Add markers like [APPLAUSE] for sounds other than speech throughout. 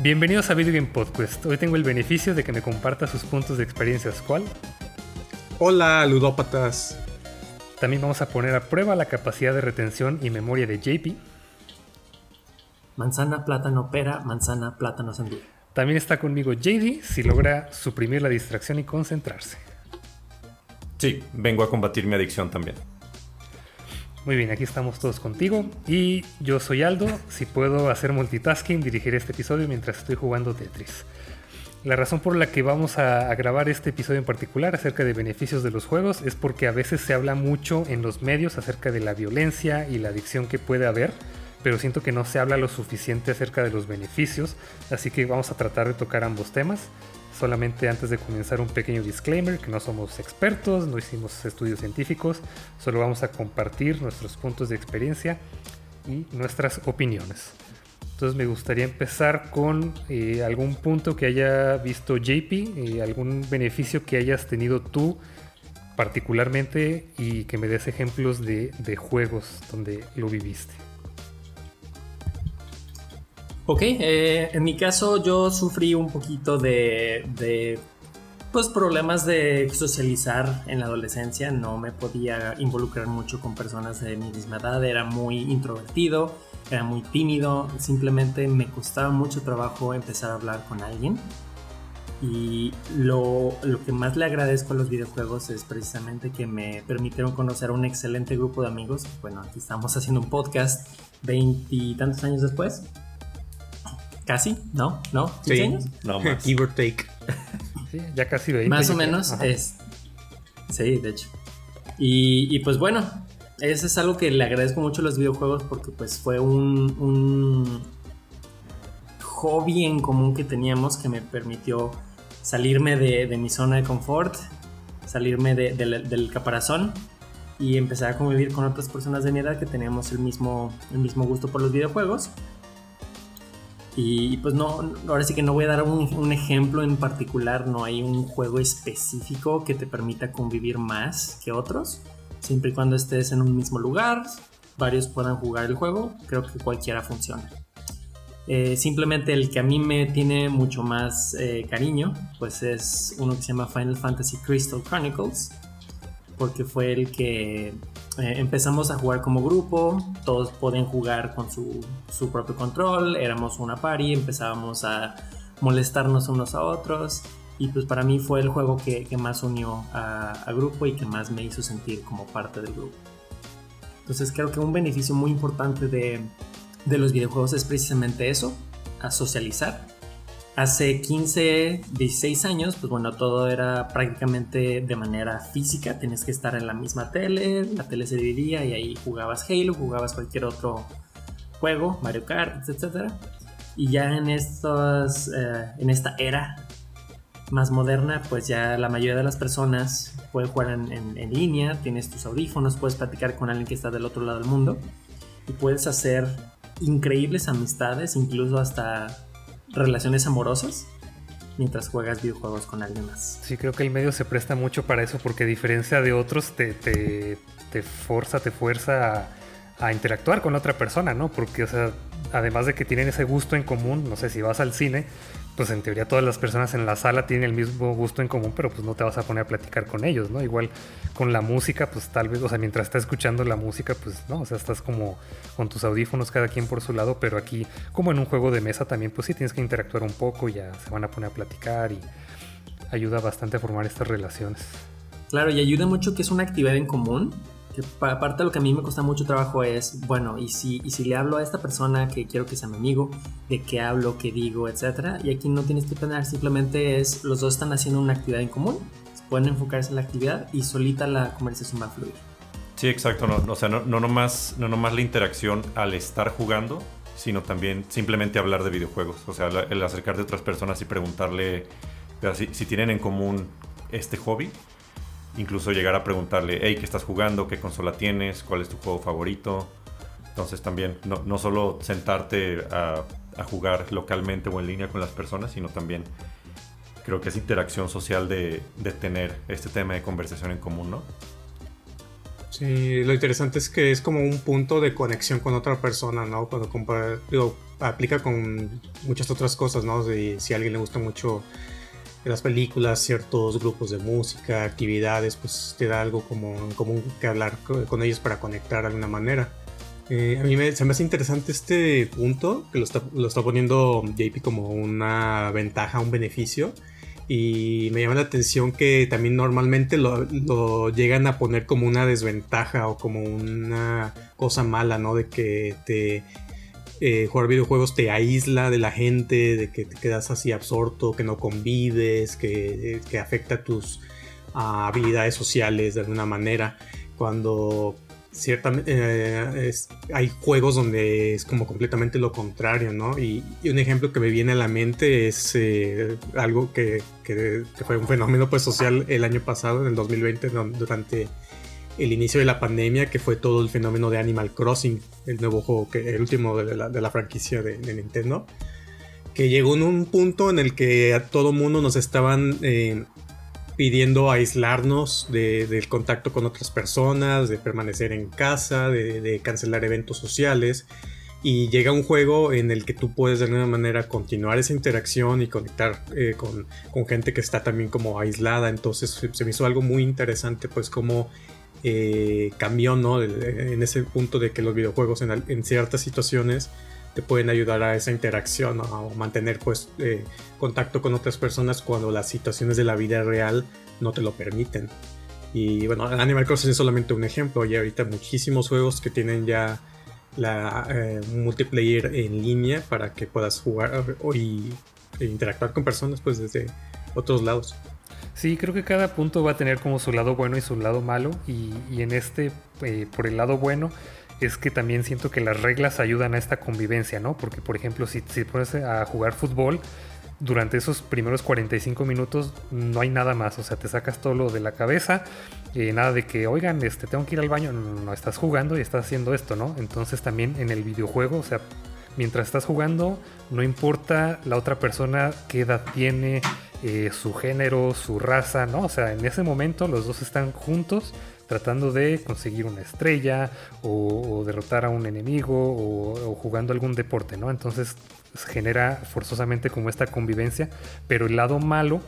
Bienvenidos a Video Game Podcast. Hoy tengo el beneficio de que me comparta sus puntos de experiencias. ¿Cuál? Hola, ludópatas. También vamos a poner a prueba la capacidad de retención y memoria de JP. Manzana, plátano, pera, manzana, plátano, sandía. También está conmigo JD si logra suprimir la distracción y concentrarse. Sí, vengo a combatir mi adicción también. Muy bien, aquí estamos todos contigo. Y yo soy Aldo. Si puedo hacer multitasking, dirigiré este episodio mientras estoy jugando Tetris. La razón por la que vamos a, grabar este episodio en particular acerca de beneficios de los juegos es porque a veces se habla mucho en los medios acerca de la violencia y la adicción que puede haber, pero siento que no se habla lo suficiente acerca de los beneficios, así que vamos a tratar de tocar ambos temas. Solamente antes de comenzar un pequeño disclaimer, que no somos expertos, no hicimos estudios científicos, solo vamos a compartir nuestros puntos de experiencia y nuestras opiniones. Entonces me gustaría empezar con eh, algún punto que haya visto JP, eh, algún beneficio que hayas tenido tú particularmente y que me des ejemplos de juegos donde lo viviste. Ok, eh, en mi caso yo sufrí un poquito de, pues, problemas de socializar en la adolescencia. No me podía involucrar mucho con personas de mi misma edad. Era muy introvertido, era muy tímido. Simplemente me costaba mucho trabajo empezar a hablar con alguien. Y lo, lo, que más le agradezco a los videojuegos es precisamente que me permitieron conocer a un excelente grupo de amigos. Bueno, aquí estamos haciendo un podcast veintitantos años después. Casi, ¿no? ¿No? Sí. años? No [LAUGHS] más. Give or take. Sí, ya casi 20. Más o menos es. Sí, de hecho. Y, pues bueno, eso es algo que le agradezco mucho a los videojuegos porque pues fue un, un hobby en común que teníamos que me permitió salirme de, mi zona de confort, salirme del caparazón y empezar a convivir con otras personas de mi edad que teníamos el mismo, el mismo gusto por los videojuegos. Y pues no, ahora sí que no voy a dar un, ejemplo en particular, no hay un juego específico que te permita convivir más que otros, siempre y cuando estés en un mismo lugar, varios puedan jugar el juego, creo que cualquiera funciona. Eh, simplemente el que a mí me tiene mucho más eh, cariño, pues es uno que se llama Final Fantasy Crystal Chronicles, porque fue el que eh, empezamos a jugar como grupo, todos pueden jugar con su, propio control, éramos una party, empezábamos a molestarnos unos a otros y pues para mí fue el juego que, más unió a, grupo y que más me hizo sentir como parte del grupo. Entonces creo que un beneficio muy importante de, de los videojuegos es precisamente eso, a socializar Hace 15, 16 años, pues bueno, todo era prácticamente de manera física, tenías que estar en la misma tele, la tele se dividía y ahí jugabas Halo, jugabas cualquier otro juego, Mario Kart, etc. Y ya en, estos, eh, en esta era más moderna, pues ya la mayoría de las personas pueden jugar en, en línea, tienes tus audífonos, puedes platicar con alguien que está del otro lado del mundo y puedes hacer increíbles amistades, incluso hasta relaciones amorosas mientras juegas videojuegos con alguien más. Sí, creo que el medio se presta mucho para eso porque a diferencia de otros te, te, te forza, te fuerza a, a, interactuar con otra persona, ¿no? Porque, o sea, además de que tienen ese gusto en común, no sé, si vas al cine, pues en teoría todas las personas en la sala tienen el mismo gusto en común, pero pues no te vas a poner a platicar con ellos, ¿no? Igual con la música, pues tal vez, o sea, mientras estás escuchando la música, pues no, o sea, estás como con tus audífonos cada quien por su lado, pero aquí, como en un juego de mesa también, pues sí tienes que interactuar un poco, ya se van a poner a platicar y ayuda bastante a formar estas relaciones. Claro, y ayuda mucho que es una actividad en común aparte de lo que a mí me cuesta mucho trabajo es, bueno, y si, y si le hablo a esta persona que quiero que sea mi amigo, de qué hablo, qué digo, etcétera, y aquí no tienes que planear, simplemente es, los dos están haciendo una actividad en común, pueden enfocarse en la actividad y solita la conversación va a fluir. Sí, exacto, no, o sea, no, no, nomás, no nomás la interacción al estar jugando, sino también simplemente hablar de videojuegos, o sea, el acercarte a otras personas y preguntarle si, si tienen en común este hobby incluso llegar a preguntarle, hey, ¿qué estás jugando? ¿Qué consola tienes? ¿Cuál es tu juego favorito? Entonces también, no, no solo sentarte a, jugar localmente o en línea con las personas, sino también creo que es interacción social de, de, tener este tema de conversación en común, ¿no? Sí, lo interesante es que es como un punto de conexión con otra persona, ¿no? Cuando compara, aplica con muchas otras cosas, ¿no? Si, si a alguien le gusta mucho las películas, ciertos grupos de música, actividades, pues te da algo como en común que hablar con ellos para conectar de alguna manera. Eh, a mí me, se me hace interesante este punto, que lo está, lo está poniendo JP como una ventaja, un beneficio. Y me llama la atención que también normalmente lo, lo, llegan a poner como una desventaja o como una cosa mala, ¿no? De que te eh, jugar videojuegos te aísla de la gente, de que te quedas así absorto, que no convives, que, que afecta tus ah, habilidades sociales de alguna manera. Cuando ciertamente eh, hay juegos donde es como completamente lo contrario, ¿no? Y, un ejemplo que me viene a la mente es eh, algo que, que, fue un fenómeno pues, social el año pasado, en el 2020, durante el inicio de la pandemia, que fue todo el fenómeno de Animal Crossing, el nuevo juego, que, el último de la, franquicia de, Nintendo, que llegó en un punto en el que a todo mundo nos estaban eh, pidiendo aislarnos del contacto con otras personas, de permanecer en casa, de, cancelar eventos sociales. Y llega un juego en el que tú puedes de alguna manera continuar esa interacción y conectar eh, con, gente que está también como aislada. Entonces se me hizo algo muy interesante pues como eh, cambió, ¿no? En ese punto de que los videojuegos en, ciertas situaciones te pueden ayudar a esa interacción o mantener pues eh, contacto con otras personas cuando las situaciones de la vida real no te lo permiten. Y bueno, Animal Crossing es solamente un ejemplo. Y ahorita muchísimos juegos que tienen ya la eh, multiplayer en línea para que puedas jugar e interactuar con personas pues desde otros lados. Sí, creo que cada punto va a tener como su lado bueno y su lado malo. Y, en este, eh, por el lado bueno, es que también siento que las reglas ayudan a esta convivencia, ¿no? Porque, por ejemplo, si, si pones a jugar fútbol, durante esos primeros 45 minutos no hay nada más. O sea, te sacas todo lo de la cabeza. Eh, nada de que, oigan, este, tengo que ir al baño. No, no, no, estás jugando y estás haciendo esto, ¿no? Entonces también en el videojuego, o sea, mientras estás jugando, no importa la otra persona qué edad tiene, eh, su género, su raza, ¿no? O sea, en ese momento los dos están juntos tratando de conseguir una estrella o, derrotar a un enemigo o, jugando algún deporte, ¿no? Entonces genera forzosamente como esta convivencia, pero el lado malo,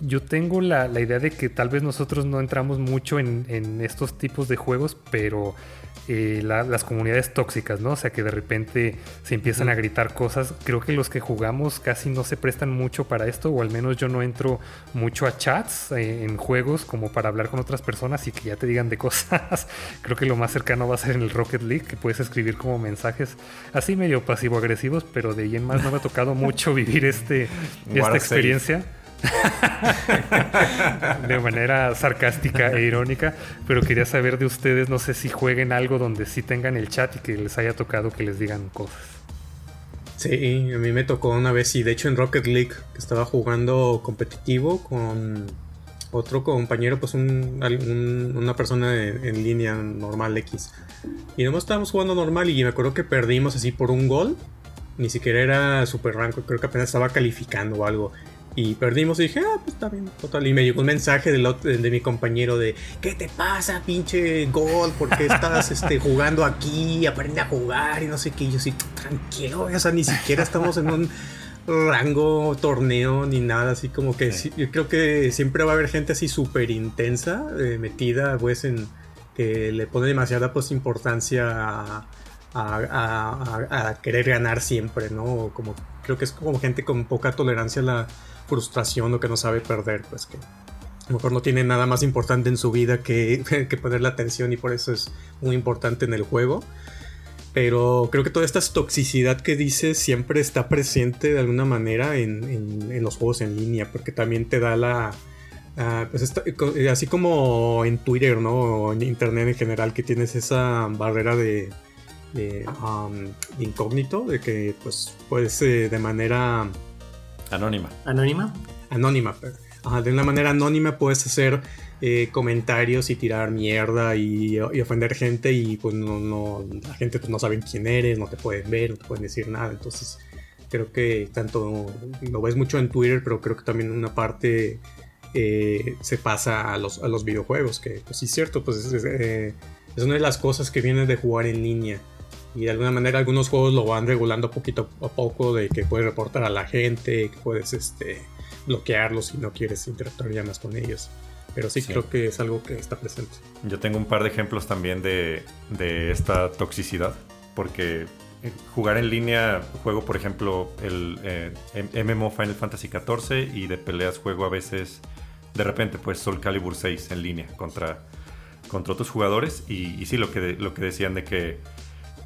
yo tengo la, idea de que tal vez nosotros no entramos mucho en estos tipos de juegos, pero eh, las comunidades tóxicas, ¿no? O sea, que de repente se empiezan a gritar cosas. Creo que los que jugamos casi no se prestan mucho para esto, o al menos yo no entro mucho a chats eh, en juegos como para hablar con otras personas y que ya te digan de [LAUGHS] cosas. Creo que lo más cercano va a ser en el Rocket League, que puedes escribir como mensajes así medio pasivo-agresivos, pero de ahí en más no me ha tocado mucho [LAUGHS] vivir este, esta experiencia. [LAUGHS] de manera sarcástica e irónica, pero quería saber de ustedes, no sé si jueguen algo donde sí tengan el chat y que les haya tocado que les digan cosas. Sí, a mí me tocó una vez y de hecho en Rocket League que estaba jugando competitivo con otro compañero, pues una persona en, línea normal X. Y nomás estábamos jugando normal y me acuerdo que perdimos así por un gol. Ni siquiera era super rango, creo que apenas estaba calificando o algo. Y perdimos y dije, ah, pues está bien, total. Y me llegó un mensaje de, de mi compañero de, ¿qué te pasa, pinche gol? ¿Por qué estás este, jugando aquí? Aprende a jugar y no sé qué. Y yo sí, tranquilo, o sea, ni siquiera estamos en un rango, torneo, ni nada. Así como que yo creo que siempre va a haber gente así súper intensa, eh, metida, pues, en que le pone demasiada pues importancia a, a, a, querer ganar siempre, ¿no? Como creo que es como gente con poca tolerancia a la frustración o que no sabe perder, pues que a lo mejor no tiene nada más importante en su vida que, [LAUGHS] que ponerle atención y por eso es muy importante en el juego. Pero creo que toda esta toxicidad que dices siempre está presente de alguna manera en, en, los juegos en línea, porque también te da la... pues así como en Twitter, ¿no? O en Internet en general, que tienes esa barrera de, de um, incógnito, de que pues puedes eh, de manera Anónima. ¿Anónima? Anónima, de una manera anónima puedes hacer eh, comentarios y tirar mierda y, ofender gente y pues no, la gente pues, no sabe quién eres, no te pueden ver, no te pueden decir nada. Entonces creo que tanto lo ves mucho en Twitter, pero creo que también una parte eh, se pasa a los, a los videojuegos, que pues sí es cierto, pues eh, es una de las cosas que viene de jugar en línea. Y de alguna manera algunos juegos lo van regulando poquito a poco de que puedes reportar a la gente, que puedes este, bloquearlos si no quieres interactuar ya más con ellos. Pero sí, creo que es algo que está presente. Yo tengo un par de ejemplos también de, de esta toxicidad, porque jugar en línea juego, por ejemplo, el eh, MMO Final Fantasy XIV y de peleas juego a veces, de repente, pues Soul Calibur 6 en línea contra, contra otros jugadores. Y, sí, lo que, lo que decían de que,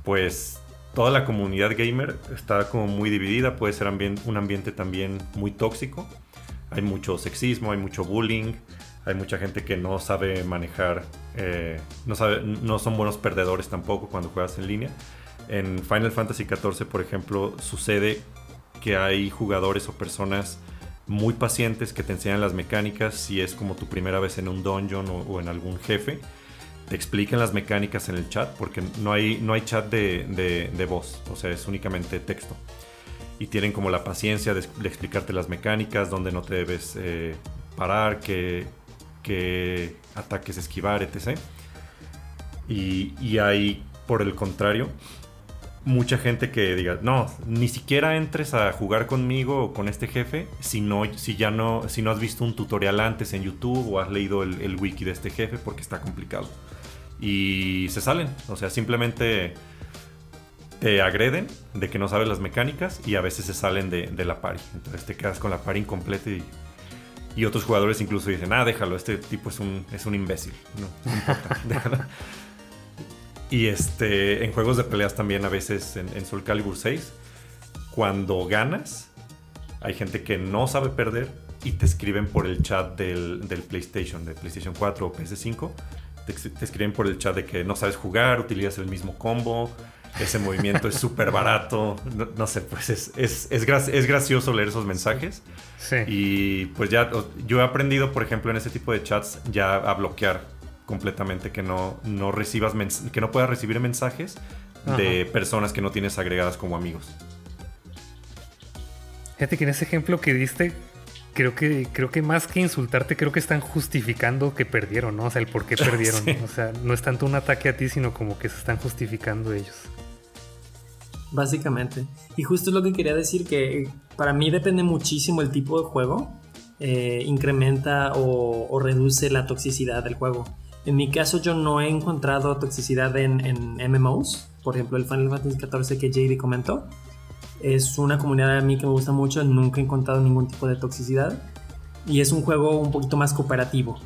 pues, toda la comunidad gamer está como muy dividida, puede ser un ambiente también muy tóxico. Hay mucho sexismo, hay mucho bullying, hay mucha gente que no sabe manejar, eh, no, sabe, no son buenos perdedores tampoco cuando juegas en línea. En Final Fantasy XIV, por ejemplo, sucede que hay jugadores o personas muy pacientes que te enseñan las mecánicas si es como tu primera vez en un dungeon o, en algún jefe. Te explican las mecánicas en el chat porque no hay, no hay chat de, voz, o sea, es únicamente texto. Y tienen como la paciencia de, explicarte las mecánicas, donde no te debes eh, parar, qué, qué ataques esquivar, etc. Y, y hay, por el contrario, mucha gente que diga, no, ni siquiera entres a jugar conmigo o con este jefe si, no, si ya no, si no has visto un tutorial antes en YouTube o has leído el, wiki de este jefe porque está complicado. Y se salen, o sea, simplemente te agreden de que no sabes las mecánicas y a veces se salen de, la pari. Entonces te quedas con la pari incompleta y, otros jugadores incluso dicen, ah, déjalo, este tipo es un, es un imbécil. No, importa, [LAUGHS] déjalo. Y este, en juegos de peleas también a veces en, Soul Calibur 6, cuando ganas, hay gente que no sabe perder y te escriben por el chat del, PlayStation, de PlayStation 4 o PS5. Te, escriben por el chat de que no sabes jugar, utilizas el mismo combo, ese movimiento es súper barato. No, sé, pues es, es, es, es, gracioso leer esos mensajes. Sí. Y pues ya yo he aprendido, por ejemplo, en ese tipo de chats ya a bloquear completamente que no, no recibas que no puedas recibir mensajes de personas que no tienes agregadas como amigos. Fíjate que en ese ejemplo que diste, creo que, creo que más que insultarte, creo que están justificando que perdieron, ¿no? O sea, el por qué [LAUGHS] perdieron. O sea, no es tanto un ataque a ti, sino como que se están justificando ellos. Básicamente. Y justo es lo que quería decir, que para mí depende muchísimo el tipo de juego. Eh, incrementa o, o, reduce la toxicidad del juego. En mi caso yo no he encontrado toxicidad en, MMOs. Por ejemplo, el Final Fantasy XIV que JD comentó. Es una comunidad a mí que me gusta mucho. Nunca he encontrado ningún tipo de toxicidad. Y es un juego un poquito más cooperativo.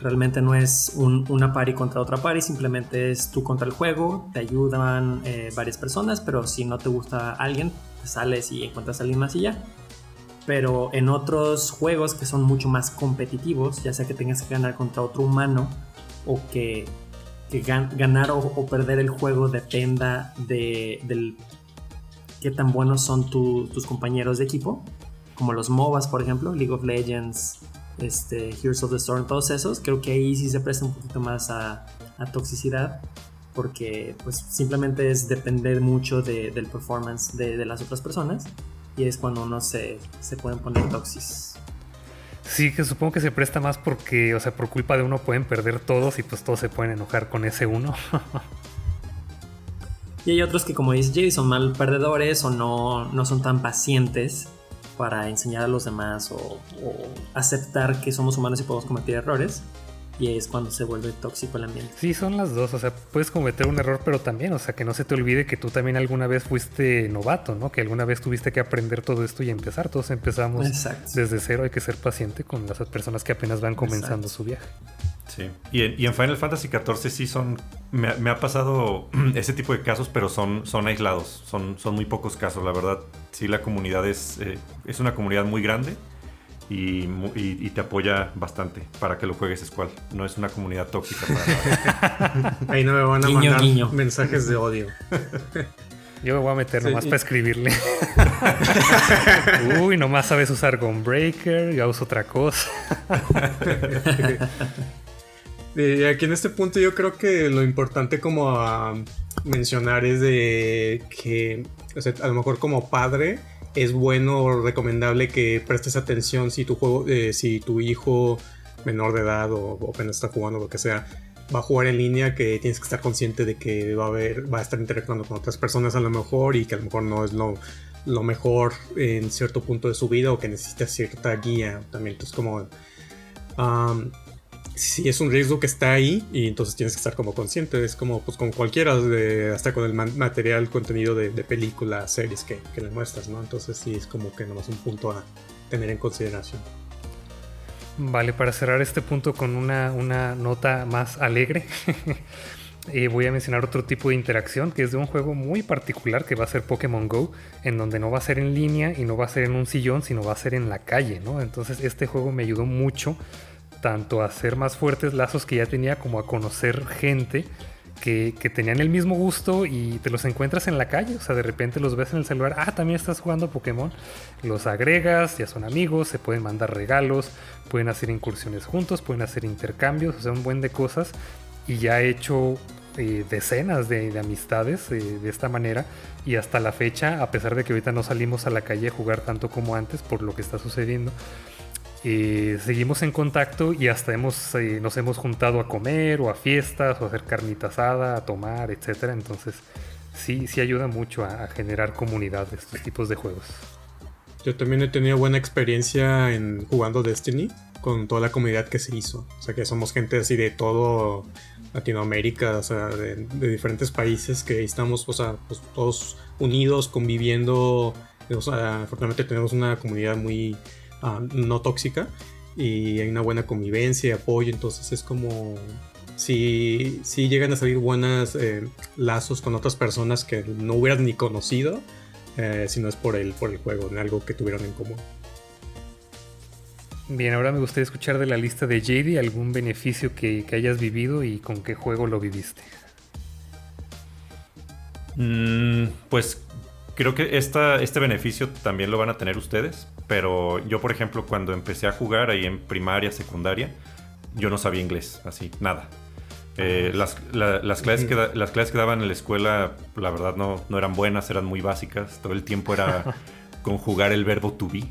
Realmente no es una party contra otra party, simplemente es tú contra el juego, te ayudan eh, varias personas, pero si no te gusta alguien, te sales y encuentras a alguien más y ya. Pero en otros juegos que son mucho más competitivos, ya sea que tengas que ganar contra otro humano o que, ganar o, perder el juego dependa de del, qué tan buenos son tus compañeros de equipo, como los MOBAs, por ejemplo, League of Legends, este, Heroes of the Storm, todos esos, creo que ahí sí se presta un poquito más a, toxicidad, porque pues simplemente es depender mucho del performance de, las otras personas, y es cuando uno se, se pueden poner toxis. Sí, que supongo que se presta más porque, o sea, por culpa de uno pueden perder todos y pues todos se pueden enojar con ese uno. [LAUGHS] y hay otros que, como dice Jay, son mal perdedores o no, no son tan pacientes para enseñar a los demás o aceptar que somos humanos y podemos cometer errores y es cuando se vuelve tóxico el ambiente. Sí, son las dos, o sea, puedes cometer un error, pero también, o sea, que no se te olvide que tú también alguna vez fuiste novato, ¿no? Que alguna vez tuviste que aprender todo esto y empezar, todos empezamos desde cero, hay que ser paciente con las personas que apenas van comenzando su viaje. Sí, y en, Final Fantasy XIV sí son, me, ha pasado [CLEARS THROAT] ese tipo de casos, pero son, son aislados, son, son muy pocos casos, la verdad, sí la comunidad es, eh, es una comunidad muy grande y, te apoya bastante para que lo juegues Squall. No es una comunidad tóxica para [LAUGHS] Ahí no me van a mandar mensajes de odio. Yo me voy a meter nomás para escribirle. [LAUGHS] Uy, nomás sabes usar Gunbreaker, ya uso otra cosa. [LAUGHS] y aquí en este punto yo creo que lo importante como a mencionar es de que, a lo mejor como padre, es bueno o recomendable que prestes atención si tu juego, eh, si tu hijo menor de edad o, apenas está jugando lo que sea, va a jugar en línea que tienes que estar consciente de que va a haber, va a estar interactuando con otras personas a lo mejor y que a lo mejor no es lo, lo mejor en cierto punto de su vida o que necesita cierta guía también. Entonces como si es un riesgo que está ahí y entonces tienes que estar como consciente. Es como pues con cualquiera, de, hasta con el material, contenido de, películas, series que, que, le muestras, ¿no? Entonces sí es como que nomás un punto a tener en consideración. Vale, para cerrar este punto con una, una nota más alegre, [LAUGHS] eh, voy a mencionar otro tipo de interacción que es de un juego muy particular que va a ser Pokémon Go, en donde no va a ser en línea y no va a ser en un sillón, sino va a ser en la calle, ¿no? Entonces este juego me ayudó mucho tanto a hacer más fuertes lazos que ya tenía como a conocer gente que, tenían el mismo gusto y te los encuentras en la calle. O sea, de repente los ves en el celular. Ah, también estás jugando Pokémon. Los agregas, ya son amigos, se pueden mandar regalos, pueden hacer incursiones juntos, pueden hacer intercambios, o sea, un buen de cosas. Y ya he hecho eh, decenas de, amistades eh, de esta manera. Y hasta la fecha, a pesar de que ahorita no salimos a la calle a jugar tanto como antes por lo que está sucediendo seguimos en contacto y hasta hemos, eh, nos hemos juntado a comer o a fiestas o a hacer carnita asada, a tomar, etc. Entonces sí, sí ayuda mucho a, generar comunidad de estos tipos de juegos. Yo también he tenido buena experiencia en jugando Destiny con toda la comunidad que se hizo. O sea que somos gente así de todo Latinoamérica, o sea, de, diferentes países que estamos, o sea, pues, todos unidos, conviviendo. O sea, afortunadamente tenemos una comunidad muy Ah, no tóxica y hay una buena convivencia y apoyo, entonces es como si, si llegan a salir buenos eh, lazos con otras personas que no hubieran ni conocido, eh, si no es por el, por el juego, en algo que tuvieron en común. Bien, ahora me gustaría escuchar de la lista de JD algún beneficio que, hayas vivido y con qué juego lo viviste. Mm, pues creo que esta, este beneficio también lo van a tener ustedes, pero yo, por ejemplo, cuando empecé a jugar ahí en primaria, secundaria, yo no sabía inglés, así, nada. Eh, ah, las, clases que las clases que daban en la escuela, la verdad, no, no eran buenas, eran muy básicas. Todo el tiempo era [LAUGHS] conjugar el verbo to be.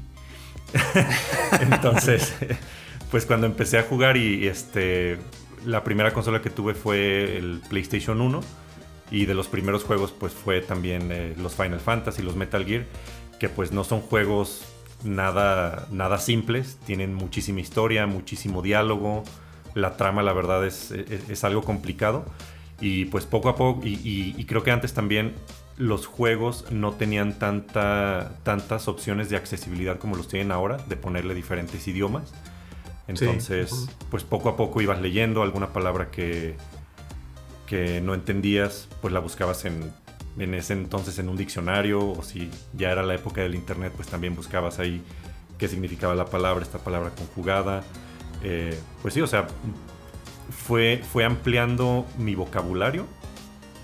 [LAUGHS] Entonces, [LAUGHS] pues cuando empecé a jugar y este, la primera consola que tuve fue el PlayStation 1 y de los primeros juegos pues fue también eh, los Final Fantasy, los Metal Gear, que pues no son juegos nada, nada simples, tienen muchísima historia, muchísimo diálogo, la trama la verdad es, es, algo complicado y pues poco a poco, y, creo que antes también los juegos no tenían tanta, tantas opciones de accesibilidad como los tienen ahora, de ponerle diferentes idiomas. Entonces, pues poco a poco ibas leyendo alguna palabra que, que no entendías, pues la buscabas en en ese entonces en un diccionario o si ya era la época del internet, pues también buscabas ahí qué significaba la palabra, esta palabra conjugada. Eh, pues sí, o sea, fue, fue ampliando mi vocabulario,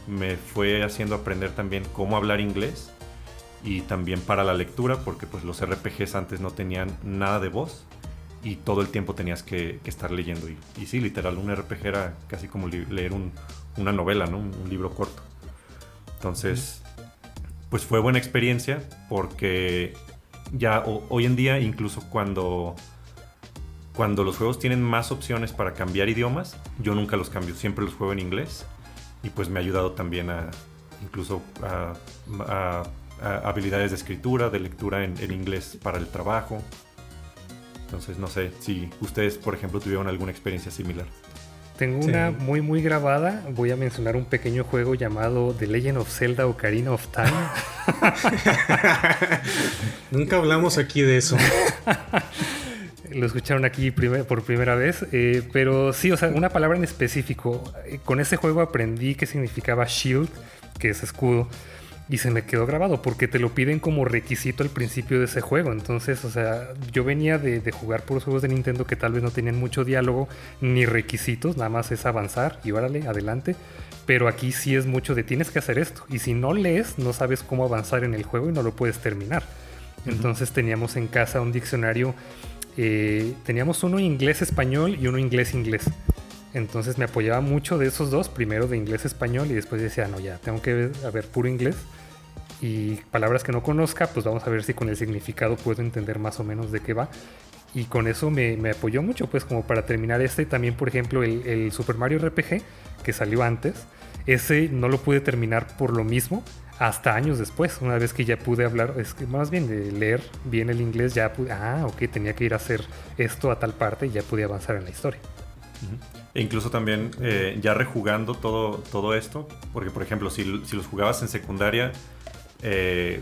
me fue haciendo aprender también cómo hablar inglés y también para la lectura, porque pues los RPGs antes no tenían nada de voz y todo el tiempo tenías que, estar leyendo. Y, y, sí, literal, un RPG era casi como leer una novela, ¿no? un libro corto. Entonces, pues fue buena experiencia porque ya hoy en día, incluso cuando, cuando los juegos tienen más opciones para cambiar idiomas, yo nunca los cambio, siempre los juego en inglés y pues me ha ayudado también a incluso a, habilidades de escritura, de lectura en, en inglés para el trabajo. Entonces no sé si ustedes, por ejemplo, tuvieron alguna experiencia similar. Tengo una muy muy grabada. Voy a mencionar un pequeño juego llamado The Legend of Zelda Ocarina of Time. [LAUGHS] Nunca hablamos aquí de eso. [LAUGHS] Lo escucharon aquí por primera vez. Eh, pero sí, o sea, una palabra en específico. Eh, con ese juego aprendí qué significaba shield, que es escudo y se me quedó grabado porque te lo piden como requisito al principio de ese juego. Entonces, o sea, yo venía de, jugar por los juegos de Nintendo que tal vez no tenían mucho diálogo ni requisitos, nada más es avanzar y órale, adelante. Pero aquí sí es mucho de tienes que hacer esto. Y si no lees, no sabes cómo avanzar en el juego y no lo puedes terminar. Entonces teníamos en casa un diccionario, eh, teníamos uno inglés-español y uno inglés-inglés. Entonces me apoyaba mucho de esos dos, primero de inglés-español y después decía, no, ya, tengo que ver, puro inglés y palabras que no conozca, pues vamos a ver si con el significado puedo entender más o menos de qué va. y con eso me, apoyó mucho, pues como para terminar este. También, por ejemplo, el, Super Mario RPG, que salió antes, ese no lo pude terminar por lo mismo hasta años después, una vez que ya pude hablar, es que más bien de leer bien el inglés, ya pude, ah, ok, tenía que ir a hacer esto a tal parte y ya pude avanzar en la historia. E incluso también eh, ya rejugando todo, todo esto, porque por ejemplo, si, si los jugabas en secundaria, eh,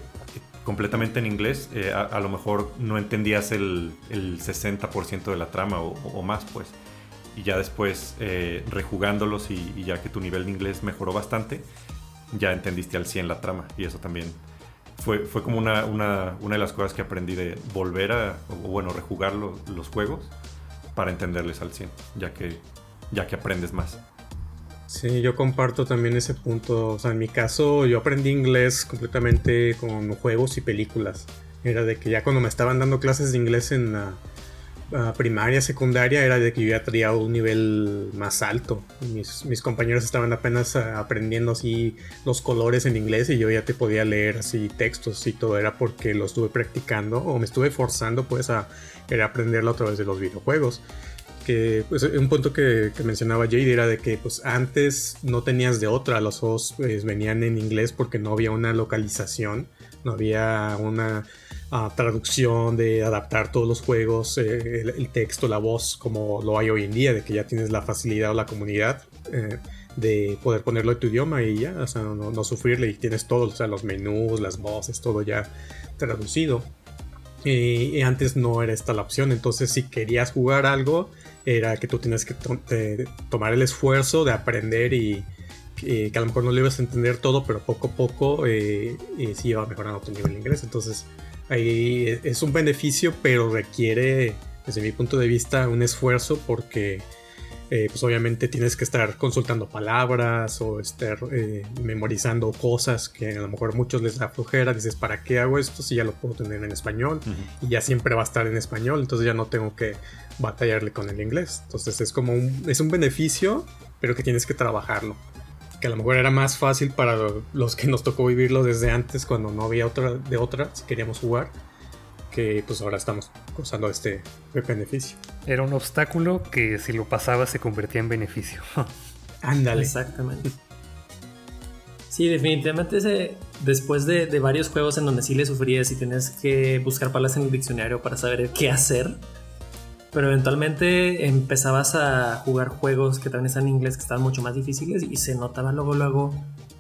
completamente en inglés, eh, a, lo mejor no entendías el, el 60% de la trama o, más, pues. Y ya después, rejugándolos y, ya que tu nivel de inglés mejoró bastante, ya entendiste al 100 la trama. Y eso también fue, fue como una, una, una de las cosas que aprendí de volver a, o bueno, rejugar los juegos para entenderles al 100, ya que, ya que aprendes más. Sí, yo comparto también ese punto. O sea, en mi caso, yo aprendí inglés completamente con juegos y películas. Era de que ya cuando me estaban dando clases de inglés en la primaria, secundaria, era de que yo ya traía un nivel más alto. Mis, mis compañeros estaban apenas ah, aprendiendo así los colores en inglés y yo ya te podía leer así textos y todo. Era porque lo estuve practicando o me estuve forzando pues a, a aprenderlo a través de los videojuegos pues, un punto que, mencionaba Jade era de que pues antes no tenías de otra, los juegos pues, venían en inglés porque no había una localización, no había una ah, traducción de adaptar todos los juegos, eh, el, texto, la voz, como lo hay hoy en día, de que ya tienes la facilidad o la comunidad eh, de poder ponerlo en tu idioma y ya, o sea, no, no, sufrirle y tienes todo, o sea, los menús, las voces, todo ya traducido. Y, antes no era esta la opción, entonces si querías jugar algo, era que tú tienes que tomar el esfuerzo de aprender y que a lo mejor no le ibas a entender todo, pero poco a poco eh, sí iba mejorando tu nivel de inglés. Entonces ahí es un beneficio, pero requiere, desde mi punto de vista, un esfuerzo porque eh, pues obviamente tienes que estar consultando palabras o estar eh, memorizando cosas que a lo mejor muchos les da flojera. Dices, ¿para qué hago esto si ya lo puedo tener en español? Y ya siempre va a estar en español, entonces ya no tengo que batallarle con el inglés. Entonces es como un, es un beneficio, pero que tienes que trabajarlo. Que a lo mejor era más fácil para los que nos tocó vivirlo desde antes cuando no había otra de otra si queríamos jugar que pues ahora estamos gozando de este beneficio. Era un obstáculo que si lo pasaba se convertía en beneficio. [LAUGHS] Ándale. Exactamente. Sí, definitivamente ese, después de, varios juegos en donde sí le sufrías y tenías que buscar palabras en el diccionario para saber qué hacer, pero eventualmente empezabas a jugar juegos que también están en inglés que estaban mucho más difíciles y se notaba luego luego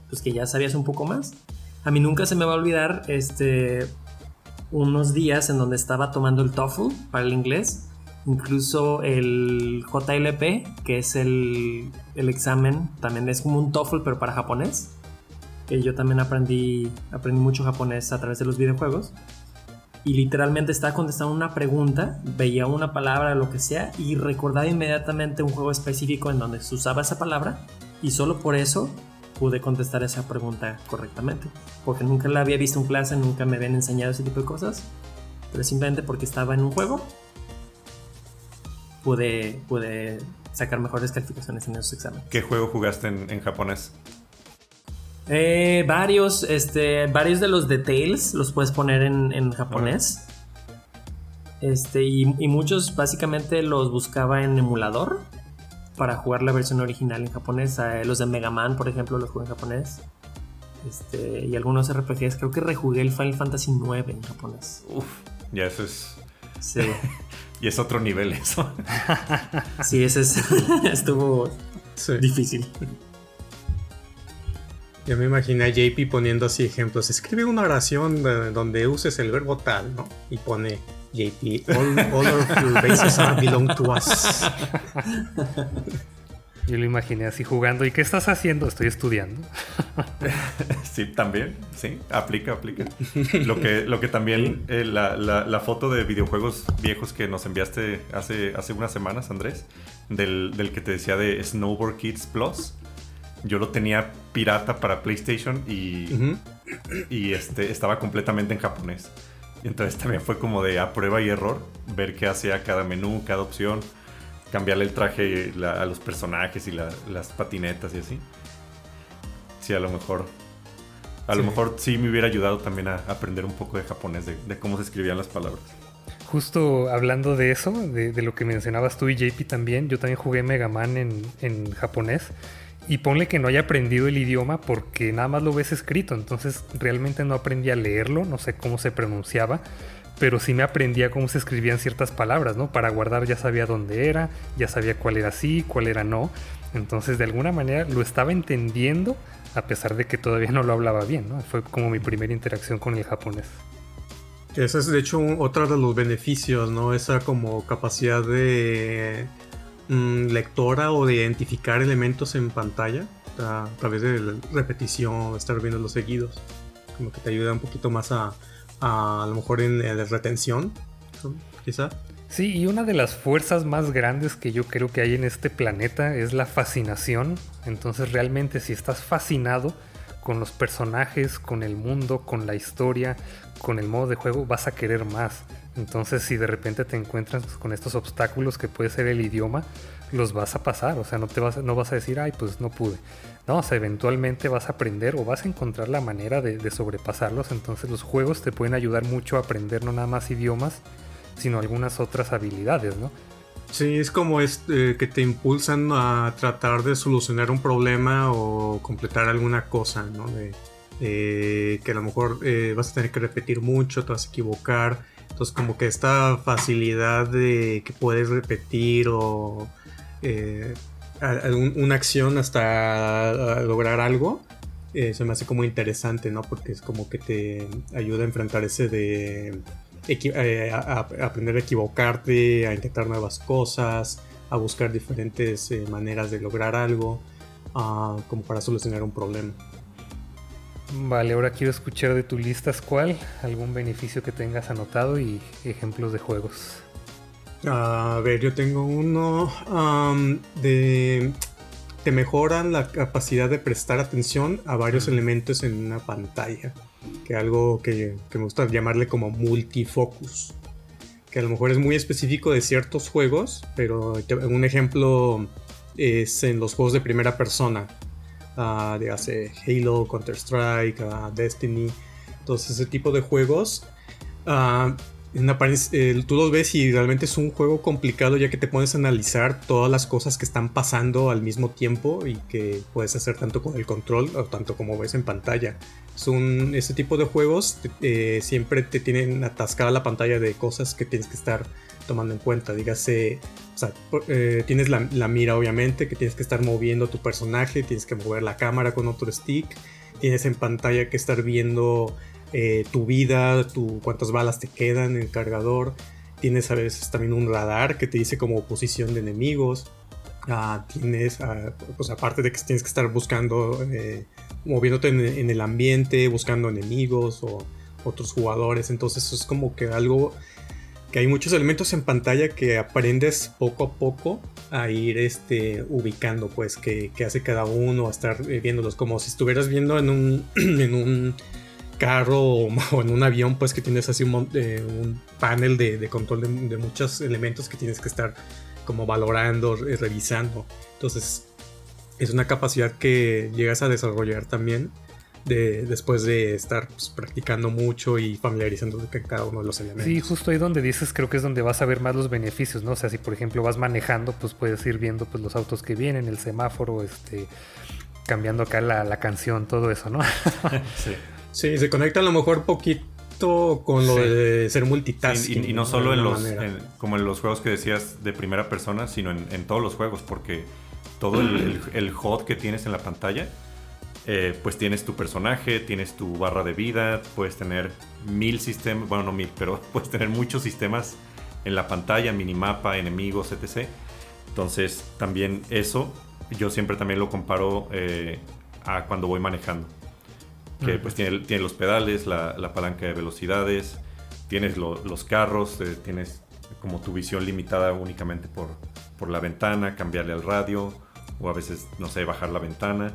pues que ya sabías un poco más. A mí nunca se me va a olvidar este unos días en donde estaba tomando el TOEFL para el inglés, incluso el JLP, que es el, examen, también es como un TOEFL pero para japonés. Que yo también aprendí, aprendí mucho japonés a través de los videojuegos. Y literalmente estaba contestando una pregunta, veía una palabra, lo que sea, y recordaba inmediatamente un juego específico en donde se usaba esa palabra. Y solo por eso pude contestar esa pregunta correctamente. Porque nunca la había visto en clase, nunca me habían enseñado ese tipo de cosas. Pero simplemente porque estaba en un juego, pude, pude sacar mejores calificaciones en esos exámenes. ¿Qué juego jugaste en, japonés? Eh, varios, este, varios de los details los puedes poner en, japonés. Este, y, y, muchos básicamente los buscaba en emulador para jugar la versión original en japonés. Eh, los de Mega Man, por ejemplo, los jugué en japonés. Este, y algunos RPGs. Creo que rejugué el Final Fantasy IX en japonés. Uf, ya eso es. Sí. [LAUGHS] y es otro nivel eso. [LAUGHS] sí, ese es, [LAUGHS] estuvo difícil. Yo me imaginé a JP poniendo así ejemplos. Escribe una oración donde uses el verbo tal, ¿no? Y pone JP, all, of your bases belong to us. Yo lo imaginé así jugando. ¿Y qué estás haciendo? Estoy estudiando. [LAUGHS] sí, también. Sí, aplica, aplica. Lo que, lo que también, eh, la, foto de videojuegos viejos que nos enviaste hace, hace unas semanas, Andrés, del, que te decía de Snowboard Kids Plus. Yo lo tenía pirata para PlayStation y, y este, estaba completamente en japonés. Entonces también fue como de a prueba y error, ver qué hacía cada menú, cada opción, cambiarle el traje a los personajes y las patinetas y así. Sí, a lo mejor. A lo mejor sí me hubiera ayudado también a aprender un poco de japonés, de, cómo se escribían las palabras. Justo hablando de eso, de, lo que mencionabas tú y JP también, yo también jugué Mega Man en, en japonés. Y ponle que no haya aprendido el idioma porque nada más lo ves escrito, entonces realmente no aprendí a leerlo, no sé cómo se pronunciaba, pero sí me aprendía cómo se escribían ciertas palabras, ¿no? Para guardar ya sabía dónde era, ya sabía cuál era sí, cuál era no. Entonces de alguna manera lo estaba entendiendo a pesar de que todavía no lo hablaba bien, ¿no? Fue como mi primera interacción con el japonés. Ese es de hecho otro de los beneficios, ¿no? Esa como capacidad de mm, lectora o de identificar elementos en pantalla a, través de la repetición, estar viendo los seguidos. Como que te ayuda un poquito más a, a, lo mejor en, en la retención, quizá. Sí, y una de las fuerzas más grandes que yo creo que hay en este planeta es la fascinación. Entonces realmente si estás fascinado con los personajes, con el mundo, con la historia, con el modo de juego, vas a querer más. Entonces si de repente te encuentras con estos obstáculos que puede ser el idioma, los vas a pasar. O sea, no, te vas, no vas a decir, ay, pues no pude. No, o sea, eventualmente vas a aprender o vas a encontrar la manera de, sobrepasarlos. Entonces los juegos te pueden ayudar mucho a aprender no nada más idiomas, sino algunas otras habilidades, ¿no? Sí, es como es, eh, que te impulsan a tratar de solucionar un problema o completar alguna cosa, ¿no? De, que a lo mejor eh, vas a tener que repetir mucho, te vas a equivocar. Entonces como que esta facilidad de que puedes repetir o eh, una acción hasta lograr algo, se me hace como interesante, ¿no? Porque es como que te ayuda a enfrentar ese de eh, a, aprender a equivocarte, a intentar nuevas cosas, a buscar diferentes eh, maneras de lograr algo, uh, como para solucionar un problema. Vale, ahora quiero escuchar de tu lista cuál, algún beneficio que tengas anotado y ejemplos de juegos. A ver, yo tengo uno de... Te mejoran la capacidad de prestar atención a varios elementos en una pantalla que algo que, me gusta llamarle como multifocus, que a lo mejor es muy específico de ciertos juegos, pero un ejemplo es en los juegos de primera persona, uh, de hace Halo, Counter Strike, uh, Destiny, entonces ese tipo de juegos. En tú los ves y realmente es un juego complicado ya que te pones a analizar todas las cosas que están pasando al mismo tiempo y que puedes hacer tanto con el control o tanto como ves en pantalla. Son ese tipo de juegos eh, siempre te tienen atascada la pantalla de cosas que tienes que estar tomando en cuenta. Dígase, o sea, eh, tienes la, mira obviamente que tienes que estar moviendo tu personaje, tienes que mover la cámara con otro stick, tienes en pantalla que estar viendo eh, tu vida, tu, cuántas balas te quedan en el cargador. Tienes a veces también un radar que te dice como posición de enemigos. Ah, tienes, ah, pues aparte de que tienes que estar buscando, eh, moviéndote en, el ambiente, buscando enemigos o otros jugadores. Entonces eso es como que algo que hay muchos elementos en pantalla que aprendes poco a poco a ir este, ubicando, pues, que, hace cada uno, a estar eh, viéndolos como si estuvieras viendo en un, [CLEARS THROAT] en un carro [LAUGHS] o, en un avión, pues que tienes así un, eh, panel de, control de, muchos elementos que tienes que estar como valorando, revisando. Entonces, es una capacidad que llegas a desarrollar también de, después de estar pues, practicando mucho y familiarizando con cada uno de los elementos. Sí, justo ahí donde dices, creo que es donde vas a ver más los beneficios, ¿no? O sea, si por ejemplo vas manejando, pues puedes ir viendo pues, los autos que vienen, el semáforo, este cambiando acá la, la canción, todo eso, ¿no? [LAUGHS] sí. Sí, se conecta a lo mejor poquito con lo de ser multitasking. y, no solo en los, como en los juegos que decías de primera persona, sino en, todos los juegos, porque todo el, el, HUD que tienes en la pantalla, eh, pues tienes tu personaje, tienes tu barra de vida, puedes tener mil sistemas, bueno, no mil, [LAUGHS] pero puedes tener muchos sistemas en la pantalla, minimapa, enemigos, etc. Entonces, también eso, yo siempre también lo comparo eh, a cuando voy manejando que pues tiene, tiene, los pedales, la, palanca de velocidades, tienes los carros, eh, tienes como tu visión limitada únicamente por, por la ventana, cambiarle al radio o a veces, no sé, bajar la ventana.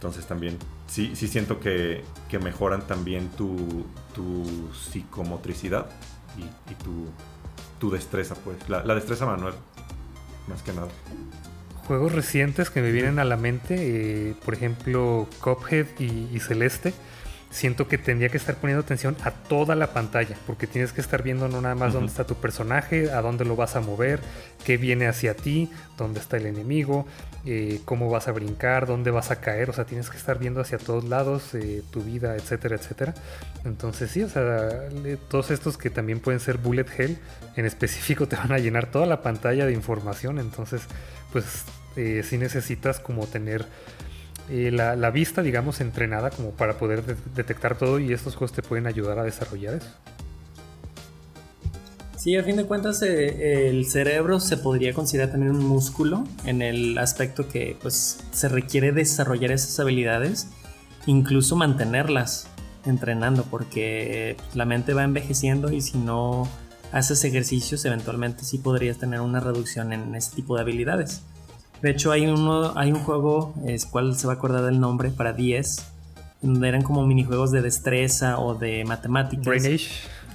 Entonces también sí, sí siento que, que mejoran también tu, tu psicomotricidad y, y tu, tu, destreza, pues. La, la destreza manual, más que nada juegos recientes que me vienen a la mente, eh, por ejemplo, Cuphead y, Celeste, siento que tendría que estar poniendo atención a toda la pantalla, porque tienes que estar viendo no nada más dónde está tu personaje, a dónde lo vas a mover, qué viene hacia ti, dónde está el enemigo, eh, cómo vas a brincar, dónde vas a caer, o sea, tienes que estar viendo hacia todos lados, eh, tu vida, etcétera, etcétera. Entonces sí, o sea, todos estos que también pueden ser bullet hell, en específico [LAUGHS] te van a llenar toda la pantalla de información, entonces pues eh, sí necesitas como tener eh, la, vista, digamos, entrenada como para poder detectar todo y estos juegos te pueden ayudar a desarrollar eso. Sí, a fin de cuentas eh, el cerebro se podría considerar también un músculo en el aspecto que pues se requiere desarrollar esas habilidades, incluso mantenerlas entrenando porque la mente va envejeciendo y si no haces ejercicios eventualmente sí podrías tener una reducción en ese tipo de habilidades. De hecho, hay, uno, hay un juego, es cual se va a acordar del nombre, para 10, donde eran como minijuegos de destreza o de matemáticas. Brain Age.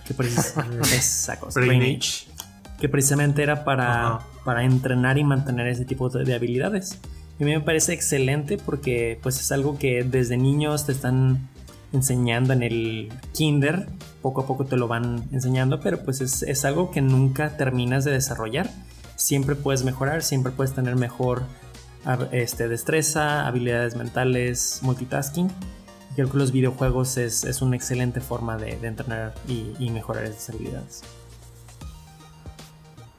Que, [LAUGHS] que precisamente era para, para entrenar y mantener ese tipo de, habilidades. Y a mí me parece excelente porque pues es algo que desde niños te están enseñando en el kinder, poco a poco te lo van enseñando, pero pues es, es algo que nunca terminas de desarrollar siempre puedes mejorar, siempre puedes tener mejor este, destreza, habilidades mentales, multitasking. Creo que los videojuegos es, es una excelente forma de, entrenar y mejorar esas habilidades.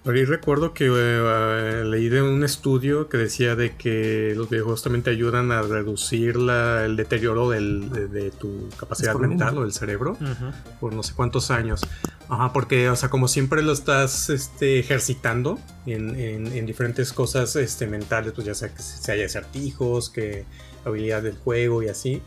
Ahí recuerdo que eh, leí de un estudio que decía de que los videojuegos también te ayudan a reducir el deterioro de, tu capacidad mental o del cerebro por no sé cuántos años. Ajá, porque, o sea, como siempre lo estás este, ejercitando en, diferentes cosas este, mentales, pues ya sea que se haya acertijos, que habilidad del juego y así.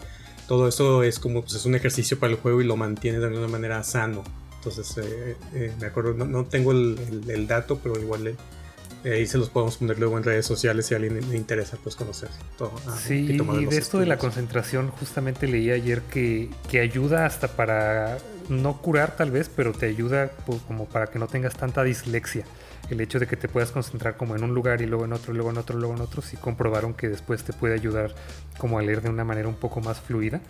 Todo eso es como, pues es un ejercicio para el juego y lo mantiene de alguna manera sano. Entonces, eh, eh, me acuerdo, no, tengo el, dato, pero igual eh, ahí se los podemos poner luego en redes sociales si a alguien le interesa pues conocer todo. Ah, sí, y de, esto de la concentración, justamente leí ayer que, que, ayuda hasta para no curar tal vez, pero te ayuda como para que no tengas tanta dislexia. El hecho de que te puedas concentrar como en un lugar y luego en otro, luego en otro, luego en otro, sí comprobaron que después te puede ayudar como a leer de una manera un poco más fluida.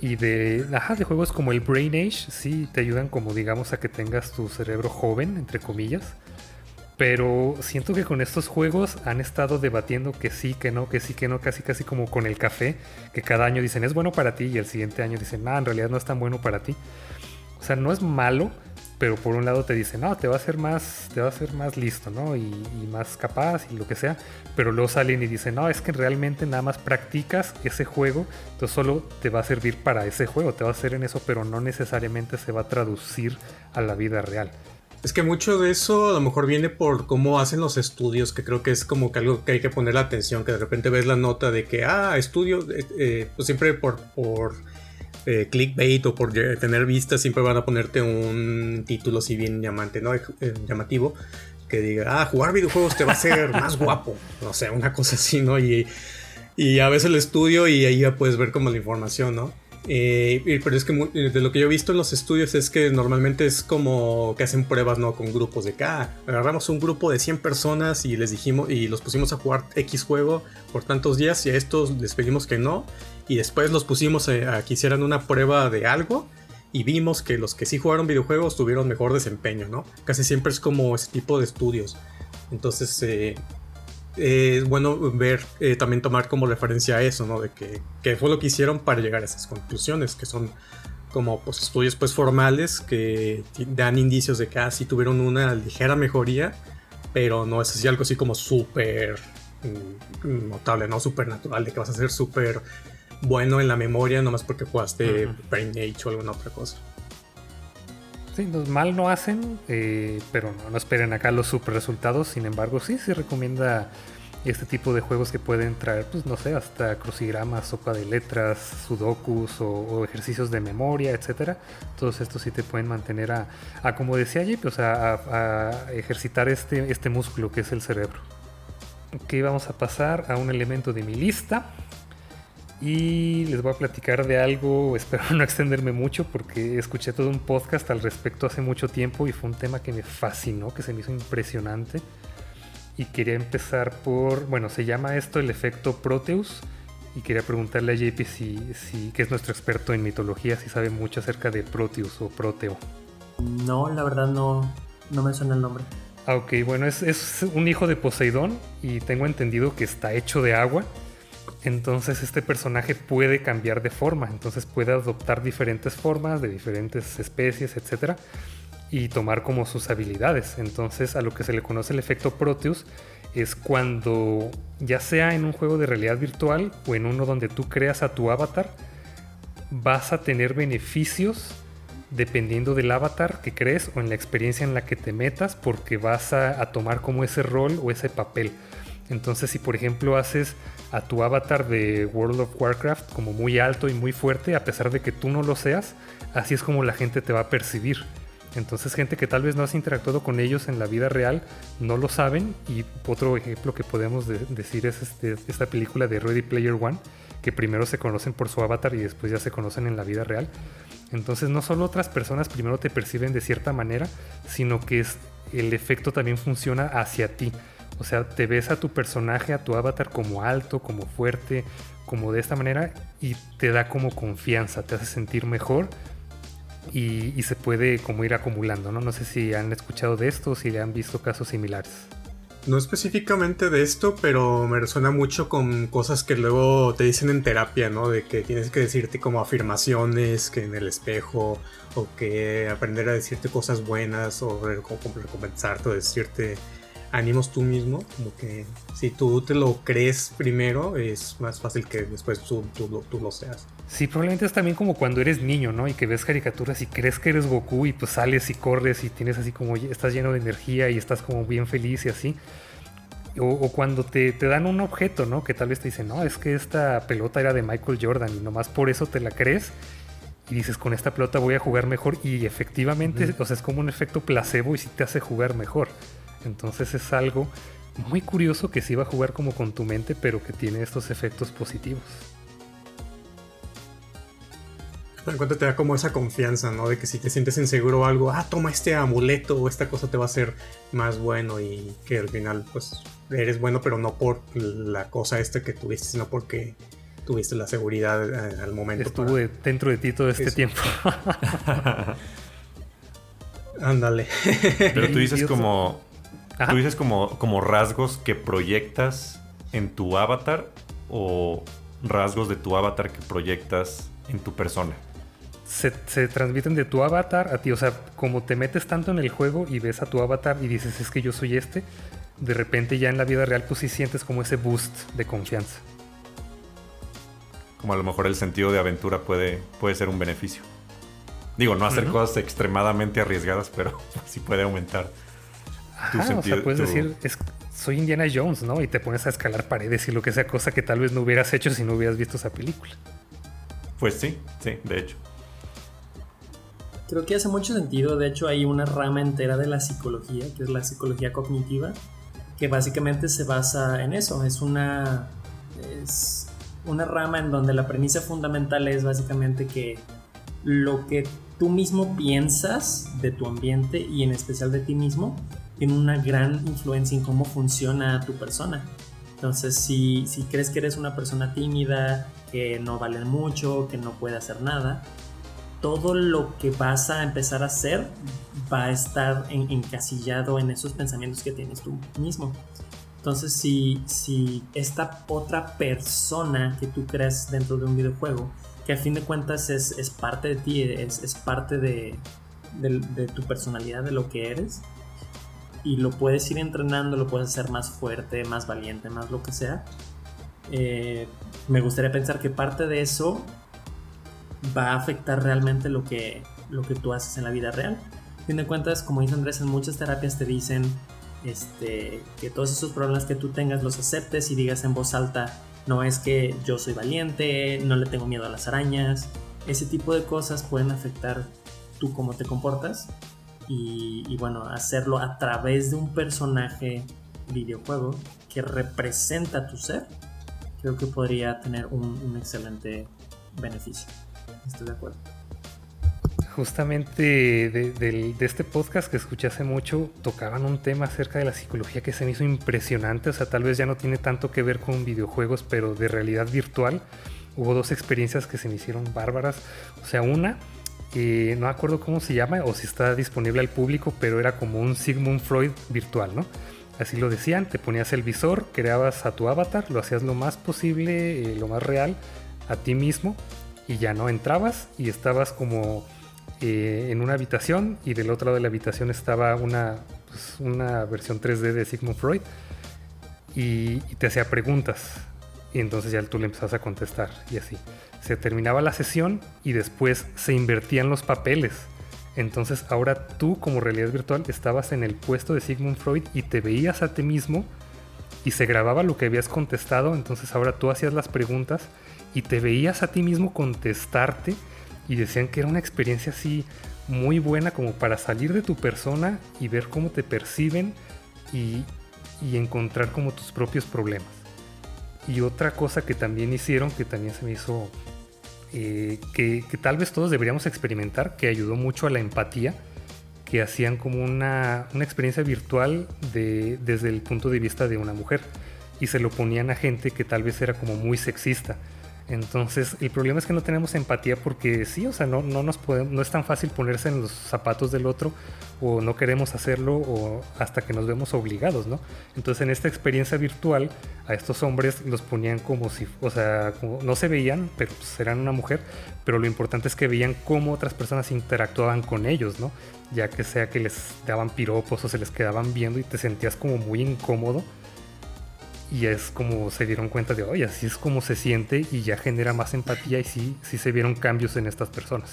Y de, ajá, de juegos como el Brain Age, sí te ayudan como digamos a que tengas tu cerebro joven, entre comillas. Pero siento que con estos juegos han estado debatiendo que sí, que no, que sí, que no, casi casi como con el café, que cada año dicen es bueno para ti y el siguiente año dicen, ah, en realidad no es tan bueno para ti. O sea, no es malo, pero por un lado te dice, no, te va a hacer más, te va a hacer más listo, ¿no? Y, más capaz y lo que sea, pero luego salen y dicen, no, es que realmente nada más practicas ese juego, entonces solo te va a servir para ese juego, te va a hacer en eso, pero no necesariamente se va a traducir a la vida real. Es que mucho de eso a lo mejor viene por cómo hacen los estudios, que creo que es como que algo que hay que poner la atención, que de repente ves la nota de que, ah, estudio, eh, eh, pues siempre por eh, clickbait o por tener vistas, siempre van a ponerte un título así bien llamante, ¿no? Eh, llamativo, que diga, ah, jugar videojuegos te va a hacer [LAUGHS] más guapo, no sé, una cosa así, ¿no? Y, y a veces el estudio y ahí ya puedes ver como la información, ¿no? Eh, pero es que de lo que yo he visto en los estudios es que normalmente es como que hacen pruebas, ¿no? Con grupos de acá. Ah, agarramos un grupo de 100 personas y les dijimos y los pusimos a jugar X juego por tantos días y a estos les pedimos que no y después los pusimos a, que hicieran una prueba de algo y vimos que los que sí jugaron videojuegos tuvieron mejor desempeño, ¿no? Casi siempre es como ese tipo de estudios. Entonces eh, es bueno ver, eh, también tomar como referencia a eso, ¿no? De que, fue lo que hicieron para llegar a esas conclusiones, que son como pues, estudios pues formales que dan indicios de que así ah, tuvieron una ligera mejoría, pero no es así algo así como súper mm, notable, ¿no? Súper natural, de que vas a ser súper bueno en la memoria nomás porque jugaste Brain Age o alguna otra cosa. Sí, mal no hacen, eh, pero no, esperen acá los super resultados. Sin embargo, sí se recomienda este tipo de juegos que pueden traer, pues no sé, hasta crucigramas, sopa de letras, sudokus o, ejercicios de memoria, etcétera. Todos estos sí te pueden mantener a, como decía Jeep, o sea, a, ejercitar este, este músculo que es el cerebro. Ok, vamos a pasar a un elemento de mi lista y les voy a platicar de algo, [LAUGHS] espero no extenderme mucho porque escuché todo un podcast al respecto hace mucho tiempo y fue un tema que me fascinó, que se me hizo impresionante. Y quería empezar por, bueno, se llama esto el efecto Proteus y quería preguntarle a JP si, si, que es nuestro experto en mitología, si sabe mucho acerca de Proteus o Proteo. No, la verdad no, no me suena el nombre. Ah, ok, bueno, es, es un hijo de Poseidón y tengo entendido que está hecho de agua. Entonces este personaje puede cambiar de forma, entonces puede adoptar diferentes formas de diferentes especies, etc. Y tomar como sus habilidades. Entonces a lo que se le conoce el efecto Proteus es cuando ya sea en un juego de realidad virtual o en uno donde tú creas a tu avatar, vas a tener beneficios dependiendo del avatar que crees o en la experiencia en la que te metas porque vas a, a tomar como ese rol o ese papel. Entonces si por ejemplo haces a tu avatar de World of Warcraft como muy alto y muy fuerte, a pesar de que tú no lo seas, así es como la gente te va a percibir. Entonces gente que tal vez no has interactuado con ellos en la vida real no lo saben y otro ejemplo que podemos decir es este, esta película de Ready Player One, que primero se conocen por su avatar y después ya se conocen en la vida real. Entonces no solo otras personas primero te perciben de cierta manera, sino que es, el efecto también funciona hacia ti. O sea, te ves a tu personaje, a tu avatar como alto, como fuerte, como de esta manera y te da como confianza, te hace sentir mejor y, se puede como ir acumulando, ¿no? No sé si han escuchado de esto o si han visto casos similares. No específicamente de esto, pero me resuena mucho con cosas que luego te dicen en terapia, ¿no? De que tienes que decirte como afirmaciones, que en el espejo, o que aprender a decirte cosas buenas, o recompensarte, o decirte ánimos tú mismo, como que si tú te lo crees primero, es más fácil que después tú, tú, tú, lo seas. Sí, probablemente es también como cuando eres niño, ¿no? Y que ves caricaturas y crees que eres Goku y pues sales y corres y tienes así como, estás lleno de energía y estás como bien feliz y así. O, cuando te, te, dan un objeto, ¿no? Que tal vez te dicen, no, es que esta pelota era de Michael Jordan y nomás por eso te la crees y dices, con esta pelota voy a jugar mejor y efectivamente, o sea, es como un efecto placebo y sí te hace jugar mejor. Entonces es algo muy curioso que sí va a jugar como con tu mente, pero que tiene estos efectos positivos. En cuanto te da como esa confianza, ¿no? De que si te sientes inseguro o algo, ah, toma este amuleto o esta cosa te va a hacer más bueno y que al final, pues, eres bueno, pero no por la cosa esta que tuviste, sino porque tuviste la seguridad eh, al momento. Estuvo dentro de ti todo este tiempo. [LAUGHS] Ándale. Pero tú dices como ¿Tú dices como, como rasgos que proyectas en tu avatar o rasgos de tu avatar que proyectas en tu persona? Se, transmiten de tu avatar a ti. O sea, como te metes tanto en el juego y ves a tu avatar y dices, es que yo soy este, de repente ya en la vida real pues sí sientes como ese boost de confianza. Como a lo mejor el sentido de aventura puede, puede ser un beneficio. Digo, no hacer cosas extremadamente arriesgadas, pero [LAUGHS] sí puede aumentar o sea, puedes decir, soy Indiana Jones, ¿no? Y te pones a escalar paredes y lo que sea, cosa que tal vez no hubieras hecho si no hubieras visto esa película. Pues sí, sí, de hecho. Creo que hace mucho sentido, de hecho hay una rama entera de la psicología, que es la psicología cognitiva, que básicamente se basa en eso, es una, es una rama en donde la premisa fundamental es básicamente que lo que tú mismo piensas de tu ambiente y en especial de ti mismo tiene una gran influencia en cómo funciona tu persona. Entonces, si, si crees que eres una persona tímida, que no vale mucho, que no puede hacer nada, todo lo que vas a empezar a hacer va a estar encasillado en esos pensamientos que tienes tú mismo. Entonces, si, si esta otra persona que tú creas dentro de un videojuego, que a fin de cuentas es, es parte de ti, es, es parte de, de, tu personalidad, de lo que eres, y lo puedes ir entrenando, lo puedes hacer más fuerte, más valiente, más lo que sea. Eh, me gustaría pensar que parte de eso va a afectar realmente lo que, lo que tú haces en la vida real. A fin de cuentas, como dice Andrés, en muchas terapias te dicen este, que todos esos problemas que tú tengas los aceptes y digas en voz alta, no es que yo soy valiente, no le tengo miedo a las arañas. Ese tipo de cosas pueden afectar tú cómo te comportas y, bueno, hacerlo a través de un personaje videojuego que representa tu ser, creo que podría tener un, excelente beneficio. Estoy de acuerdo. justamente de, de, este podcast que escuché hace mucho, tocaban un tema acerca de la psicología que se me hizo impresionante. O sea, tal vez ya no tiene tanto que ver con videojuegos, pero de realidad virtual. Hubo dos experiencias que se me hicieron bárbaras. O sea, una, no me acuerdo cómo se llama o si está disponible al público, pero era como un Sigmund Freud virtual, ¿no? Así lo decían, te ponías el visor, creabas a tu avatar, lo hacías lo más posible, eh, lo más real a ti mismo y ya no entrabas y estabas como eh, en una habitación y del otro lado de la habitación estaba una, pues, una versión 3D de Sigmund Freud y, te hacía preguntas y entonces ya tú le empezabas a contestar y así. Se terminaba la sesión y después se invertían los papeles. Entonces ahora tú como realidad virtual estabas en el puesto de Sigmund Freud y te veías a ti mismo y se grababa lo que habías contestado. Entonces ahora tú hacías las preguntas y te veías a ti mismo contestarte y decían que era una experiencia así muy buena como para salir de tu persona y ver cómo te perciben y, encontrar como tus propios problemas. Y otra cosa que también hicieron, que también se me hizo, eh, que, tal vez todos deberíamos experimentar, que ayudó mucho a la empatía, que hacían como una, una experiencia virtual de, desde el punto de vista de una mujer. Y se lo ponían a gente que tal vez era como muy sexista entonces, el problema es que no tenemos empatía porque sí, o sea, no, no, nos podemos, no es tan fácil ponerse en los zapatos del otro o no queremos hacerlo o hasta que nos vemos obligados, ¿no? Entonces, en esta experiencia virtual, a estos hombres los ponían como si, o sea, no se veían, pero pues eran una mujer, pero lo importante es que veían cómo otras personas interactuaban con ellos, ¿no? Ya que sea que les daban piropos o se les quedaban viendo y te sentías como muy incómodo y es como se dieron cuenta de, oye, así es como se siente y ya genera más empatía y sí, sí se vieron cambios en estas personas.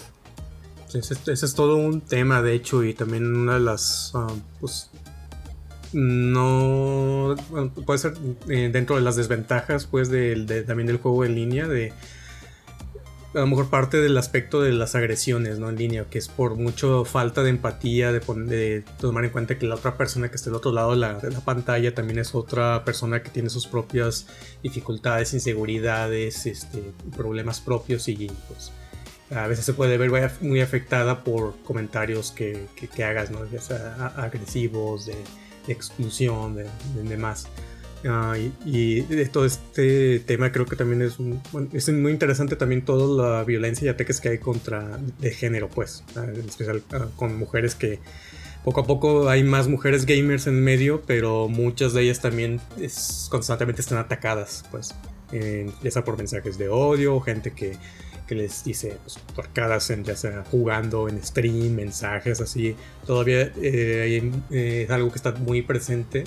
ese, es todo un tema, de hecho, y también una de las, ah, pues, no, puede ser eh, dentro de las desventajas, pues, de, también del juego en línea, de a lo mejor parte del aspecto de las agresiones ¿no? en línea, que es por mucho falta de empatía, de, de tomar en cuenta que la otra persona que está del otro lado de la, pantalla también es otra persona que tiene sus propias dificultades, inseguridades, este, problemas propios y pues a veces se puede ver muy afectada por comentarios que, que, hagas, ¿no? ya sea agresivos, de, exclusión, de, de demás. Ah, y, todo este tema creo que también es, es muy interesante también toda la violencia y ataques que hay contra de género, pues, ah, en especial ah, con mujeres que poco a poco hay más mujeres gamers en medio, pero muchas de ellas también constantemente están atacadas, pues, ya sea por mensajes de odio, gente que, que les dice pues, porcadas en, ya sea jugando en stream, mensajes así, todavía eh, eh, es algo que está muy presente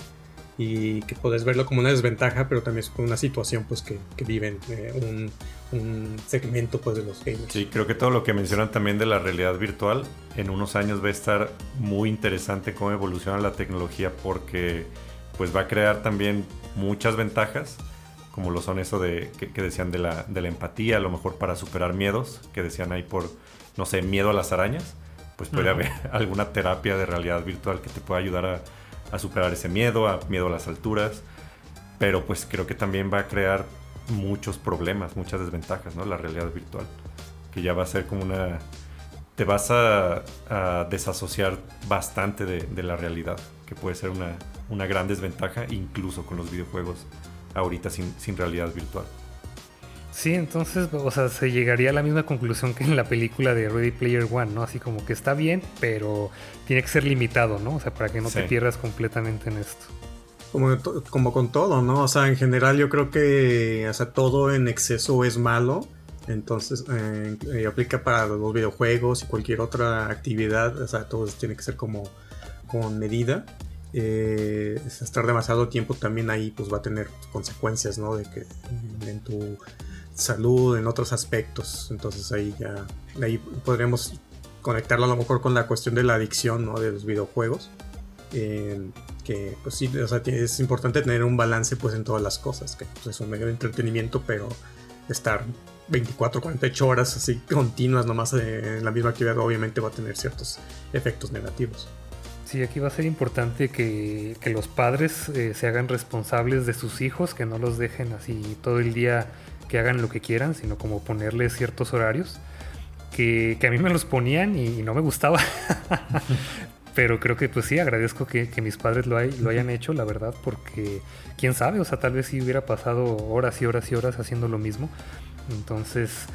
y que puedes verlo como una desventaja, pero también es una situación pues que, que viven eh, un, un, segmento pues de los gamers. Sí, creo que todo lo que mencionan también de la realidad virtual en unos años va a estar muy interesante cómo evoluciona la tecnología porque pues va a crear también muchas ventajas como lo son eso de que, decían de la, de la empatía, a lo mejor para superar miedos, que decían ahí por, no sé, miedo a las arañas, pues puede haber [LAUGHS] alguna terapia de realidad virtual que te pueda ayudar a a superar ese miedo, a miedo a las alturas, pero pues creo que también va a crear muchos problemas, muchas desventajas, ¿no? La realidad virtual, que ya va a ser como una... te vas a, desasociar bastante de, la realidad, que puede ser una, una, gran desventaja incluso con los videojuegos ahorita sin, sin realidad virtual. Sí, entonces, o sea, se llegaría a la misma conclusión que en la película de Ready Player One, ¿no? Así como que está bien, pero tiene que ser limitado, ¿no? O sea, para que no te pierdas completamente en esto. Como, como con todo, ¿no? O sea, en general yo creo que, o sea, todo en exceso es malo. Entonces, eh, eh, aplica para los videojuegos y cualquier otra actividad. O sea, todo tiene que ser como con medida. Eh, estar demasiado tiempo también ahí pues va a tener consecuencias, ¿no? De que en tu salud, en otros aspectos. Entonces ahí ya, ahí podríamos conectarlo a lo mejor con la cuestión de la adicción ¿no? de los videojuegos. que pues sí, o sea, es importante tener un balance pues en todas las cosas, que pues, es un medio de entretenimiento, pero estar 24, 48 horas así continuas nomás en la misma actividad obviamente va a tener ciertos efectos negativos. Sí, aquí va a ser importante que, que los padres eh, se hagan responsables de sus hijos, que no los dejen así todo el día que hagan lo que quieran, sino como ponerles ciertos horarios. que, a mí me los ponían y, no me gustaba. [LAUGHS] Pero creo que pues sí, agradezco que, mis padres lo, lo, hayan hecho, la verdad, porque quién sabe, o sea, tal vez si hubiera pasado horas y horas y horas haciendo lo mismo. Entonces,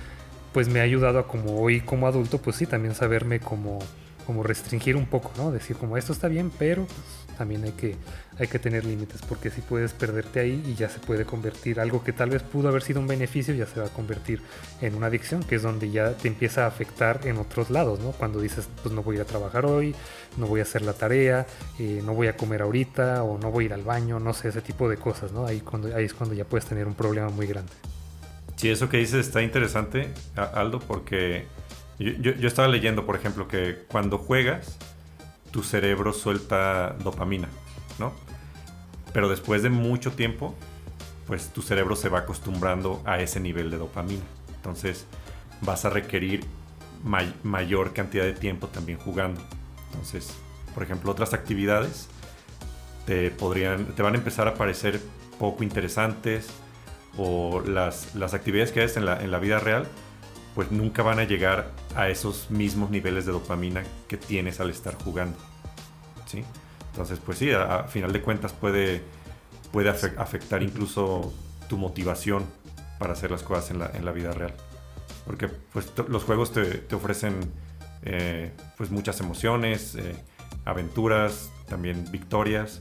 pues me ha ayudado a como hoy como adulto, pues sí, también saberme como, como restringir un poco, ¿no? Decir como esto está bien, pero pues, también hay que, hay que tener límites, porque si puedes perderte ahí y ya se puede convertir algo que tal vez pudo haber sido un beneficio, ya se va a convertir en una adicción, que es donde ya te empieza a afectar en otros lados, ¿no? Cuando dices, pues no voy a ir a trabajar hoy, no voy a hacer la tarea, eh, no voy a comer ahorita, o no voy a ir al baño, no sé, ese tipo de cosas, ¿no? Ahí, cuando, ahí es cuando ya puedes tener un problema muy grande. Sí, eso que dices está interesante, Aldo, porque yo, yo estaba leyendo, por ejemplo, que cuando juegas, tu cerebro suelta dopamina, ¿no? Pero después de mucho tiempo, pues tu cerebro se va acostumbrando a ese nivel de dopamina. Entonces vas a requerir mayor cantidad de tiempo también jugando. Entonces, por ejemplo, otras actividades te podrían, te van a empezar a parecer poco interesantes o las, actividades que haces en la vida real, pues nunca van a llegar a esos mismos niveles de dopamina que tienes al estar jugando. ¿Sí? Entonces, pues sí, a, final de cuentas puede, puede afectar incluso tu motivación para hacer las cosas en la, en la vida real. Porque pues, los juegos te, te ofrecen eh, pues muchas emociones, eh, aventuras, también victorias.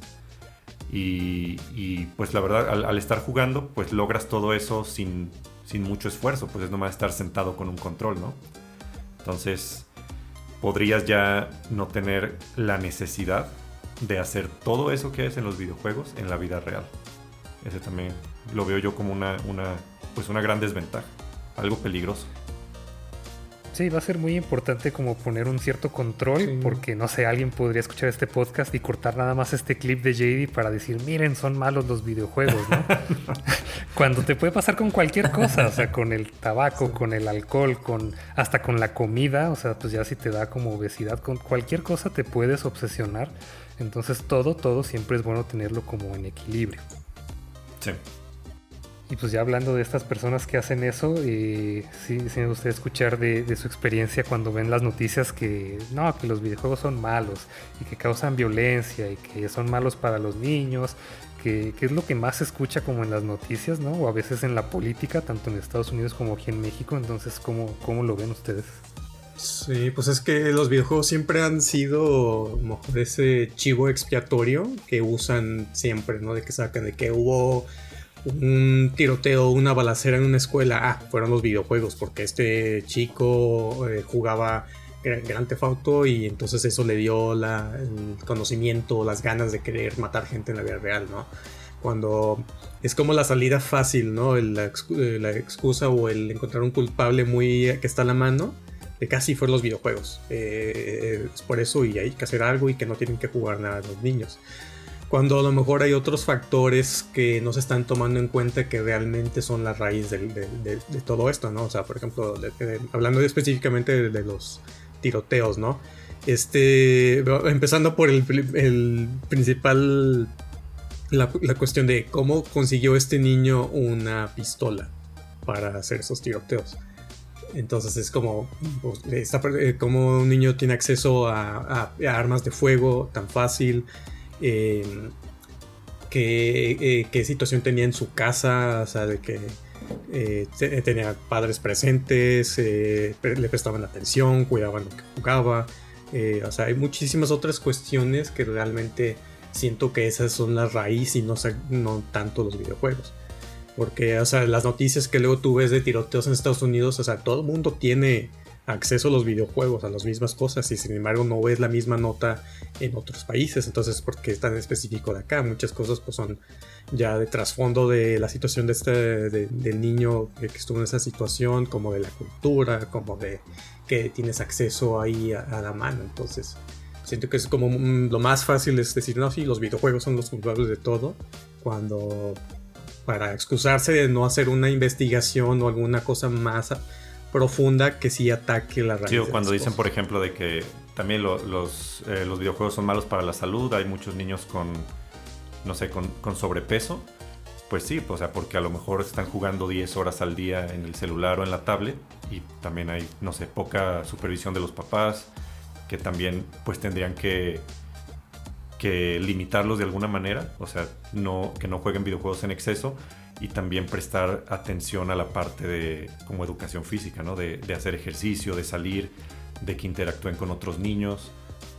Y, pues la verdad, al, al, estar jugando, pues logras todo eso sin, sin mucho esfuerzo, pues es nomás estar sentado con un control, ¿no? Entonces, podrías ya no tener la necesidad de hacer todo eso que es en los videojuegos en la vida real. Ese también lo veo yo como una, una, pues una gran desventaja, algo peligroso. Sí, va a ser muy importante como poner un cierto control, porque no sé, alguien podría escuchar este podcast y cortar nada más este clip de JD para decir, miren, son malos los videojuegos, ¿no? [LAUGHS] [LAUGHS] Cuando te puede pasar con cualquier cosa, o sea, con el tabaco, con el alcohol, con hasta con la comida, o sea, pues ya si te da como obesidad, con cualquier cosa te puedes obsesionar. Entonces todo, todo siempre es bueno tenerlo como en equilibrio. Sí. Y pues ya hablando de estas personas que hacen eso, eh, sí, sí, me gustaría escuchar de, su experiencia cuando ven las noticias que no, que los videojuegos son malos y que causan violencia y que son malos para los niños, que, es lo que más se escucha como en las noticias, ¿no? O a veces en la política, tanto en Estados Unidos como aquí en México. Entonces, ¿cómo, cómo lo ven ustedes? Sí, pues es que los videojuegos siempre han sido mejor ese chivo expiatorio que usan siempre, ¿no? De que sacan de que hubo un tiroteo, una balacera en una escuela, ah, fueron los videojuegos, porque este chico eh, jugaba Grand Theft y entonces eso le dio el conocimiento, las ganas de querer matar gente en la vida real, ¿no? Cuando es como la salida fácil, ¿no? La, eh, la excusa o el encontrar un culpable muy que está a la mano, de casi fueron los videojuegos. Eh, es por eso y hay que hacer algo y que no tienen que jugar nada los niños cuando a lo mejor hay otros factores que no se están tomando en cuenta que realmente son la raíz de, todo esto, ¿no? O sea, por ejemplo, hablando específicamente de, los tiroteos, ¿no? Este, empezando por el, principal, la, cuestión de cómo consiguió este niño una pistola para hacer esos tiroteos. Entonces es como, pues, eh, como un niño tiene acceso a armas de fuego tan fácil. Em, eh, qué, situación tenía en su casa, o sea, de que eh, tenía padres presentes, eh, le prestaban atención, cuidaban lo que jugaba. o sea, hay muchísimas otras cuestiones que realmente siento que esas son la raíz y no, no tanto los videojuegos. Porque, o sea, las noticias que luego tú ves de tiroteos en Estados Unidos, o sea, todo el mundo tiene acceso a los videojuegos, a las mismas cosas, y sin embargo no ves la misma nota en otros países. Entonces, ¿por qué es tan específico de acá? Muchas cosas pues son ya de trasfondo de la situación de este, del niño que estuvo en esa situación, como de la cultura, como de que tienes acceso ahí a, la mano. Entonces, siento que es como lo más fácil es decir, no, sí, los videojuegos son los culpables de todo, cuando para excusarse de no hacer una investigación o alguna cosa más profunda que sí ataque la raíz. Sí, cuando dicen, por ejemplo, de que también los, eh, los videojuegos son malos para la salud, hay muchos niños con, no sé, con, sobrepeso pues sí, o sea, porque a lo mejor están jugando 10 horas al día en el celular o en la tablet y también hay, no sé, poca supervisión de los papás que también pues tendrían que, que limitarlos de alguna manera, o sea, no, que no jueguen videojuegos en exceso y también prestar atención a la parte de como educación física, ¿no? De, de hacer ejercicio, de salir, de que interactúen con otros niños.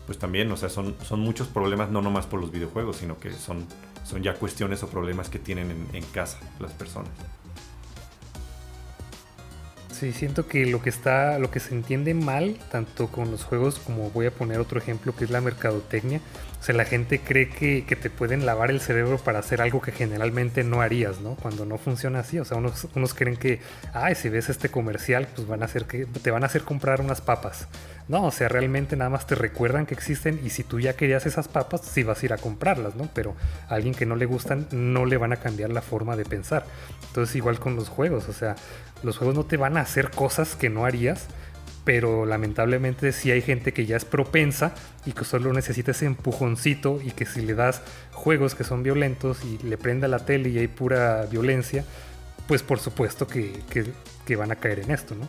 Pues también, o sea, son, son muchos problemas, no nomás por los videojuegos, sino que son, son ya cuestiones o problemas que tienen en, en casa las personas. Sí, siento que lo que está, lo que se entiende mal, tanto con los juegos como voy a poner otro ejemplo que es la mercadotecnia. O sea, la gente cree que, que te pueden lavar el cerebro para hacer algo que generalmente no harías, ¿no? Cuando no funciona así. O sea, unos, unos creen que, ay, si ves este comercial, pues van a hacer que te van a hacer comprar unas papas. No, o sea, realmente nada más te recuerdan que existen y si tú ya querías esas papas, sí vas a ir a comprarlas, ¿no? Pero a alguien que no le gustan, no le van a cambiar la forma de pensar. Entonces, igual con los juegos, o sea, los juegos no te van a hacer cosas que no harías, pero lamentablemente sí hay gente que ya es propensa y que solo necesita ese empujoncito y que si le das juegos que son violentos y le prenda la tele y hay pura violencia, pues por supuesto que, que, van a caer en esto, ¿no?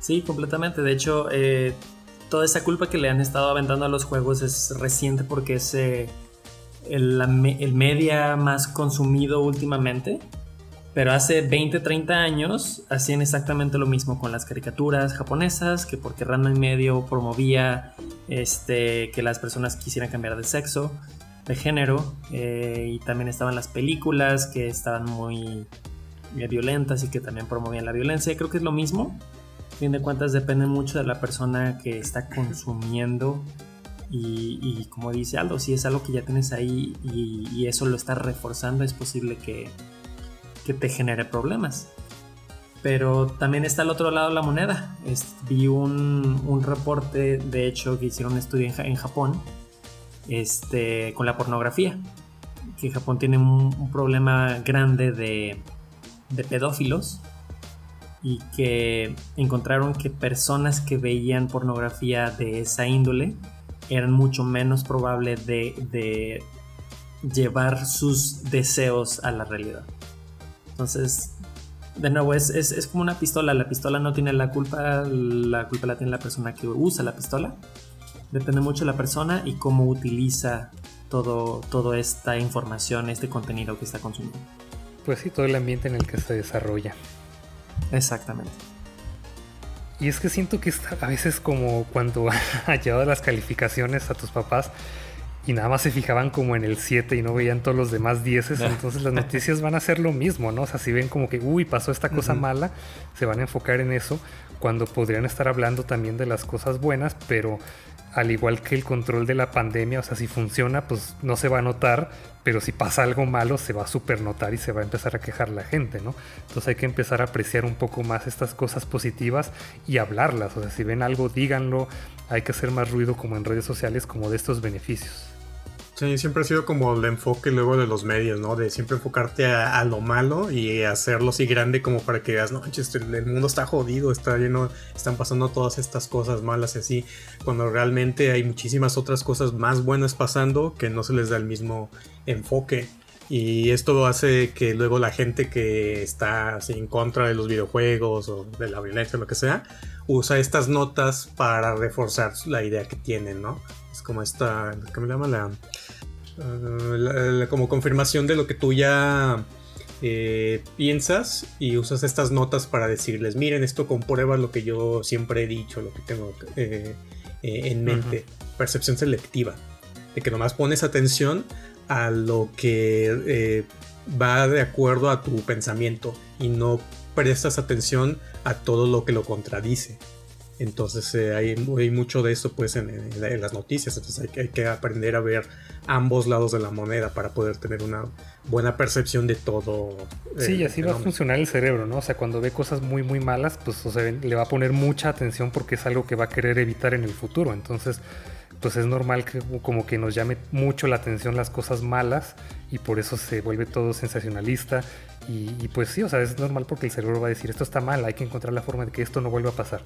Sí, completamente. De hecho, eh, toda esa culpa que le han estado aventando a los juegos es reciente porque es eh, el, el, media más consumido últimamente. Pero hace 20, 30 años hacían exactamente lo mismo con las caricaturas japonesas, que porque Random y medio promovía este, que las personas quisieran cambiar de sexo, de género, eh, y también estaban las películas que estaban muy eh, violentas y que también promovían la violencia. Y creo que es lo mismo, fin de cuentas depende mucho de la persona que está consumiendo y, como dice Aldo, si es algo que ya tienes ahí y, eso lo estás reforzando, es posible que, que, te genere problemas. Pero también está al otro lado de la moneda. Es, vi un, un, reporte, de hecho, que hicieron un estudio en, Japón este, con la pornografía. Que Japón tiene un, un problema grande de, de pedófilos y que encontraron que personas que veían pornografía de esa índole eran mucho menos probable de, de llevar sus deseos a la realidad. Entonces, de nuevo, es, es, es, como una pistola. La pistola no tiene la culpa, la culpa la tiene la persona que usa la pistola. Depende mucho de la persona y cómo utiliza todo, toda esta información, este contenido que está consumiendo. Pues sí, todo el ambiente en el que se desarrolla. Exactamente. Y es que siento que está a veces como cuando [LAUGHS] has llevado las calificaciones a tus papás y nada más se fijaban como en el 7 y no veían todos los demás 10, entonces las noticias van a ser lo mismo, ¿no? O sea, si ven como que, uy, pasó esta cosa uh -huh. mala, se van a enfocar en eso, cuando podrían estar hablando también de las cosas buenas, pero al igual que el control de la pandemia, o sea, si funciona, pues no se va a notar, pero si pasa algo malo, se va a super notar y se va a empezar a quejar la gente, ¿no? Entonces hay que empezar a apreciar un poco más estas cosas positivas y hablarlas, o sea, si ven algo, díganlo, hay que hacer más ruido como en redes sociales, como de estos beneficios. Sí, siempre ha sido como el enfoque luego de los medios, ¿no? De siempre enfocarte a, lo malo y hacerlo así grande como para que veas, no, el mundo está jodido, está lleno, están pasando todas estas cosas malas y así, cuando realmente hay muchísimas otras cosas más buenas pasando que no se les da el mismo enfoque. Y esto hace que luego la gente que está así en contra de los videojuegos o de la violencia lo que sea, usa estas notas para reforzar la idea que tienen, ¿no? Es como esta, ¿cómo se llama? La, uh, la, la, como confirmación de lo que tú ya eh, piensas y usas estas notas para decirles, miren, esto comprueba lo que yo siempre he dicho, lo que tengo eh, eh, en mente. Uh -huh. Percepción selectiva. De que nomás pones atención a lo que eh, va de acuerdo a tu pensamiento y no prestas atención a todo lo que lo contradice. Entonces eh, hay, hay, mucho de eso pues en, en, en las noticias. Entonces hay que, hay que, aprender a ver ambos lados de la moneda para poder tener una buena percepción de todo. Sí, y así va a funcionar el cerebro, ¿no? O sea, cuando ve cosas muy muy malas, pues o sea, le va a poner mucha atención porque es algo que va a querer evitar en el futuro. Entonces, pues es normal que como que nos llame mucho la atención las cosas malas y por eso se vuelve todo sensacionalista y, y, pues sí, o sea, es normal porque el cerebro va a decir esto está mal, hay que encontrar la forma de que esto no vuelva a pasar.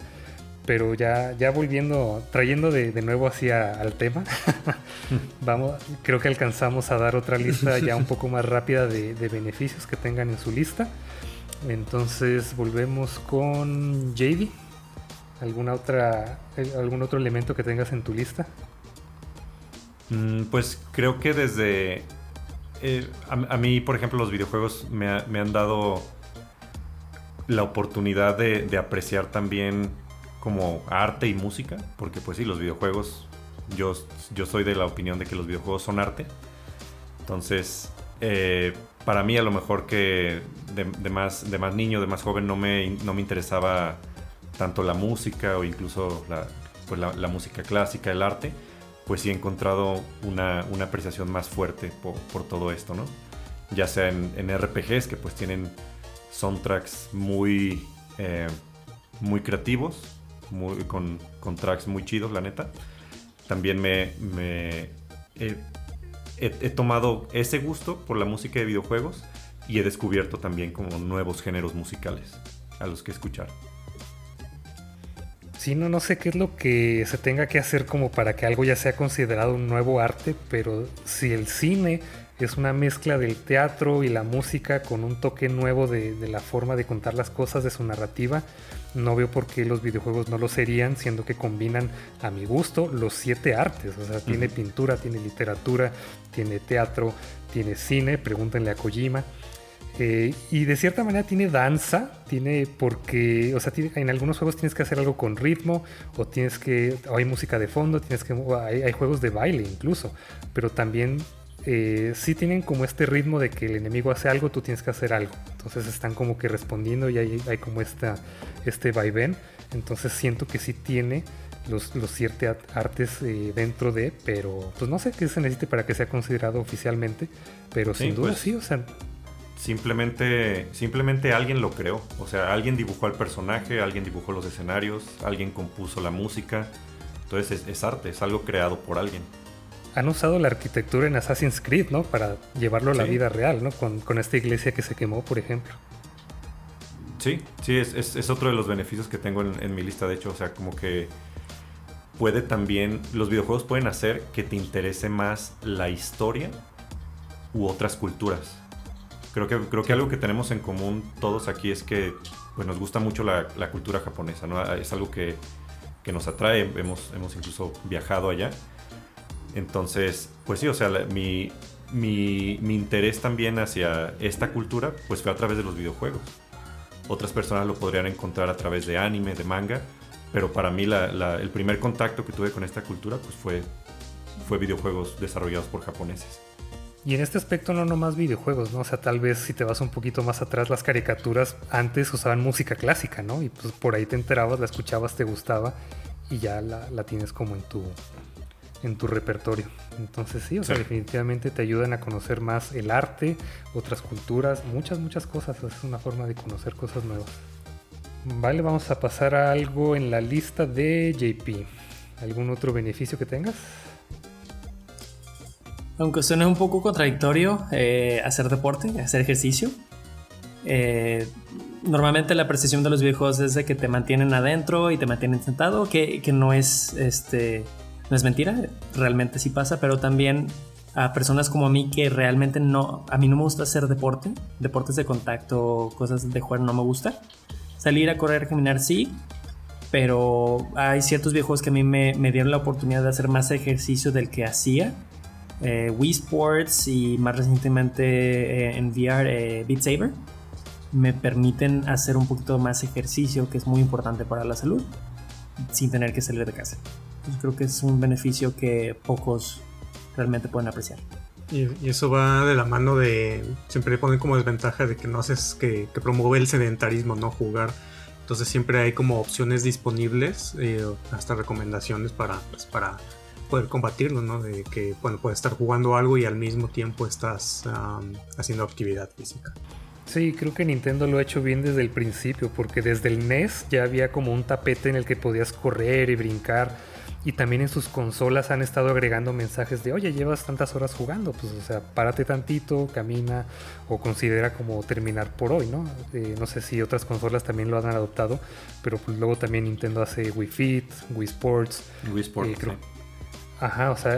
Pero ya, ya volviendo, trayendo de, nuevo hacia al tema, [LAUGHS] vamos, creo que alcanzamos a dar otra lista ya un poco más rápida de, beneficios que tengan en su lista. Entonces volvemos con JD. ¿Alguna otra, ¿Algún otro elemento que tengas en tu lista? Mm, pues creo que desde... Eh, a, mí, por ejemplo, los videojuegos me, han dado la oportunidad de, apreciar también como arte y música, porque pues sí, los videojuegos, yo, yo soy de la opinión de que los videojuegos son arte. Entonces, eh, para mí a lo mejor que de, más, de más niño, de más joven, no me, no me interesaba tanto la música o incluso la, pues la música clásica, el arte pues sí he encontrado una, apreciación más fuerte por, todo esto, ¿no? Ya sea en, RPGs que pues tienen soundtracks muy, eh, muy creativos, muy, con, tracks muy chidos, la neta. También me, he, tomado ese gusto por la música de videojuegos y he descubierto también como nuevos géneros musicales a los que escuchar. Sí, no, no sé qué es lo que se tenga que hacer como para que algo ya sea considerado un nuevo arte, pero si el cine es una mezcla del teatro y la música con un toque nuevo de, la forma de contar las cosas, de su narrativa, no veo por qué los videojuegos no lo serían, siendo que combinan a mi gusto los siete artes. O sea, tiene pintura, tiene literatura, tiene teatro, tiene cine, pregúntenle a Kojima. Eh, y de cierta manera tiene danza, tiene porque, o sea, en algunos juegos tienes que hacer algo con ritmo, o tienes que, o hay música de fondo, tienes que, hay, juegos de baile incluso, pero también eh, sí tienen como este ritmo de que el enemigo hace algo, tú tienes que hacer algo. Entonces están como que respondiendo y hay, hay como esta, este vaivén. Entonces siento que sí tiene los, los siete artes eh, dentro de, pero pues no sé qué se necesite para que sea considerado oficialmente, pero sin duda pues sí, o sea, Simplemente, simplemente alguien lo creó. O sea, alguien dibujó al personaje, alguien dibujó los escenarios, alguien compuso la música. Entonces es, arte, es algo creado por alguien. Han usado la arquitectura en Assassin's Creed, ¿no? Para llevarlo a la vida real, ¿no? Con, esta iglesia que se quemó, por ejemplo. Sí, sí, es, otro de los beneficios que tengo en, en mi lista, de hecho. O sea, como que puede también, los videojuegos pueden hacer que te interese más la historia u otras culturas. Creo que, creo que algo que tenemos en común todos aquí es que pues, nos gusta mucho la, cultura japonesa, ¿no? Es algo que, nos atrae, hemos, hemos incluso viajado allá. Entonces, pues sí, o sea, mi, mi, interés también hacia esta cultura pues fue a través de los videojuegos. Otras personas lo podrían encontrar a través de anime, de manga, pero para mí el primer contacto que tuve con esta cultura pues fue, fue videojuegos desarrollados por japoneses. Y en este aspecto no nomás videojuegos, ¿no? O sea, tal vez si te vas un poquito más atrás, las caricaturas antes usaban música clásica, ¿no? Y pues por ahí te enterabas, la escuchabas, te gustaba y ya la, tienes como en tu, en tu repertorio. Entonces sí, o sea, definitivamente te ayudan a conocer más el arte, otras culturas, muchas, muchas cosas. Es una forma de conocer cosas nuevas. Vale, vamos a pasar a algo en la lista de JP. ¿Algún otro beneficio que tengas? Aunque suene un poco contradictorio eh, hacer deporte, hacer ejercicio. Eh, normalmente la percepción de los videojuegos es de que te mantienen adentro y te mantienen sentado, que, no es este no es mentira, realmente sí pasa, pero también a personas como a mí que realmente no, a mí no me gusta hacer deporte, deportes de contacto, cosas de jugar no me gusta. Salir a correr, caminar sí, pero hay ciertos videojuegos que a mí me, me dieron la oportunidad de hacer más ejercicio del que hacía eh, Wii Sports y más recientemente eh, en VR eh, Beat Saber me permiten hacer un poquito más ejercicio que es muy importante para la salud sin tener que salir de casa. Entonces creo que es un beneficio que pocos realmente pueden apreciar. Y, eso va de la mano de. Siempre ponen como desventaja de que no haces que, que promueve el sedentarismo, no jugar. Entonces siempre hay como opciones disponibles, hasta recomendaciones para, pues, para poder combatirlo, ¿no? De que, bueno, puedes estar jugando algo y al mismo tiempo estás haciendo actividad física. Sí, creo que Nintendo lo ha hecho bien desde el principio, porque desde el NES ya había como un tapete en el que podías correr y brincar. Y también en sus consolas han estado agregando mensajes de, oye, llevas tantas horas jugando, pues o sea, párate tantito, camina o considera como terminar por hoy, ¿no? Eh, no sé si otras consolas también lo han adoptado, pero pues luego también Nintendo hace Wii Fit, Wii Sports. Wii Sports, eh, Ajá, o sea,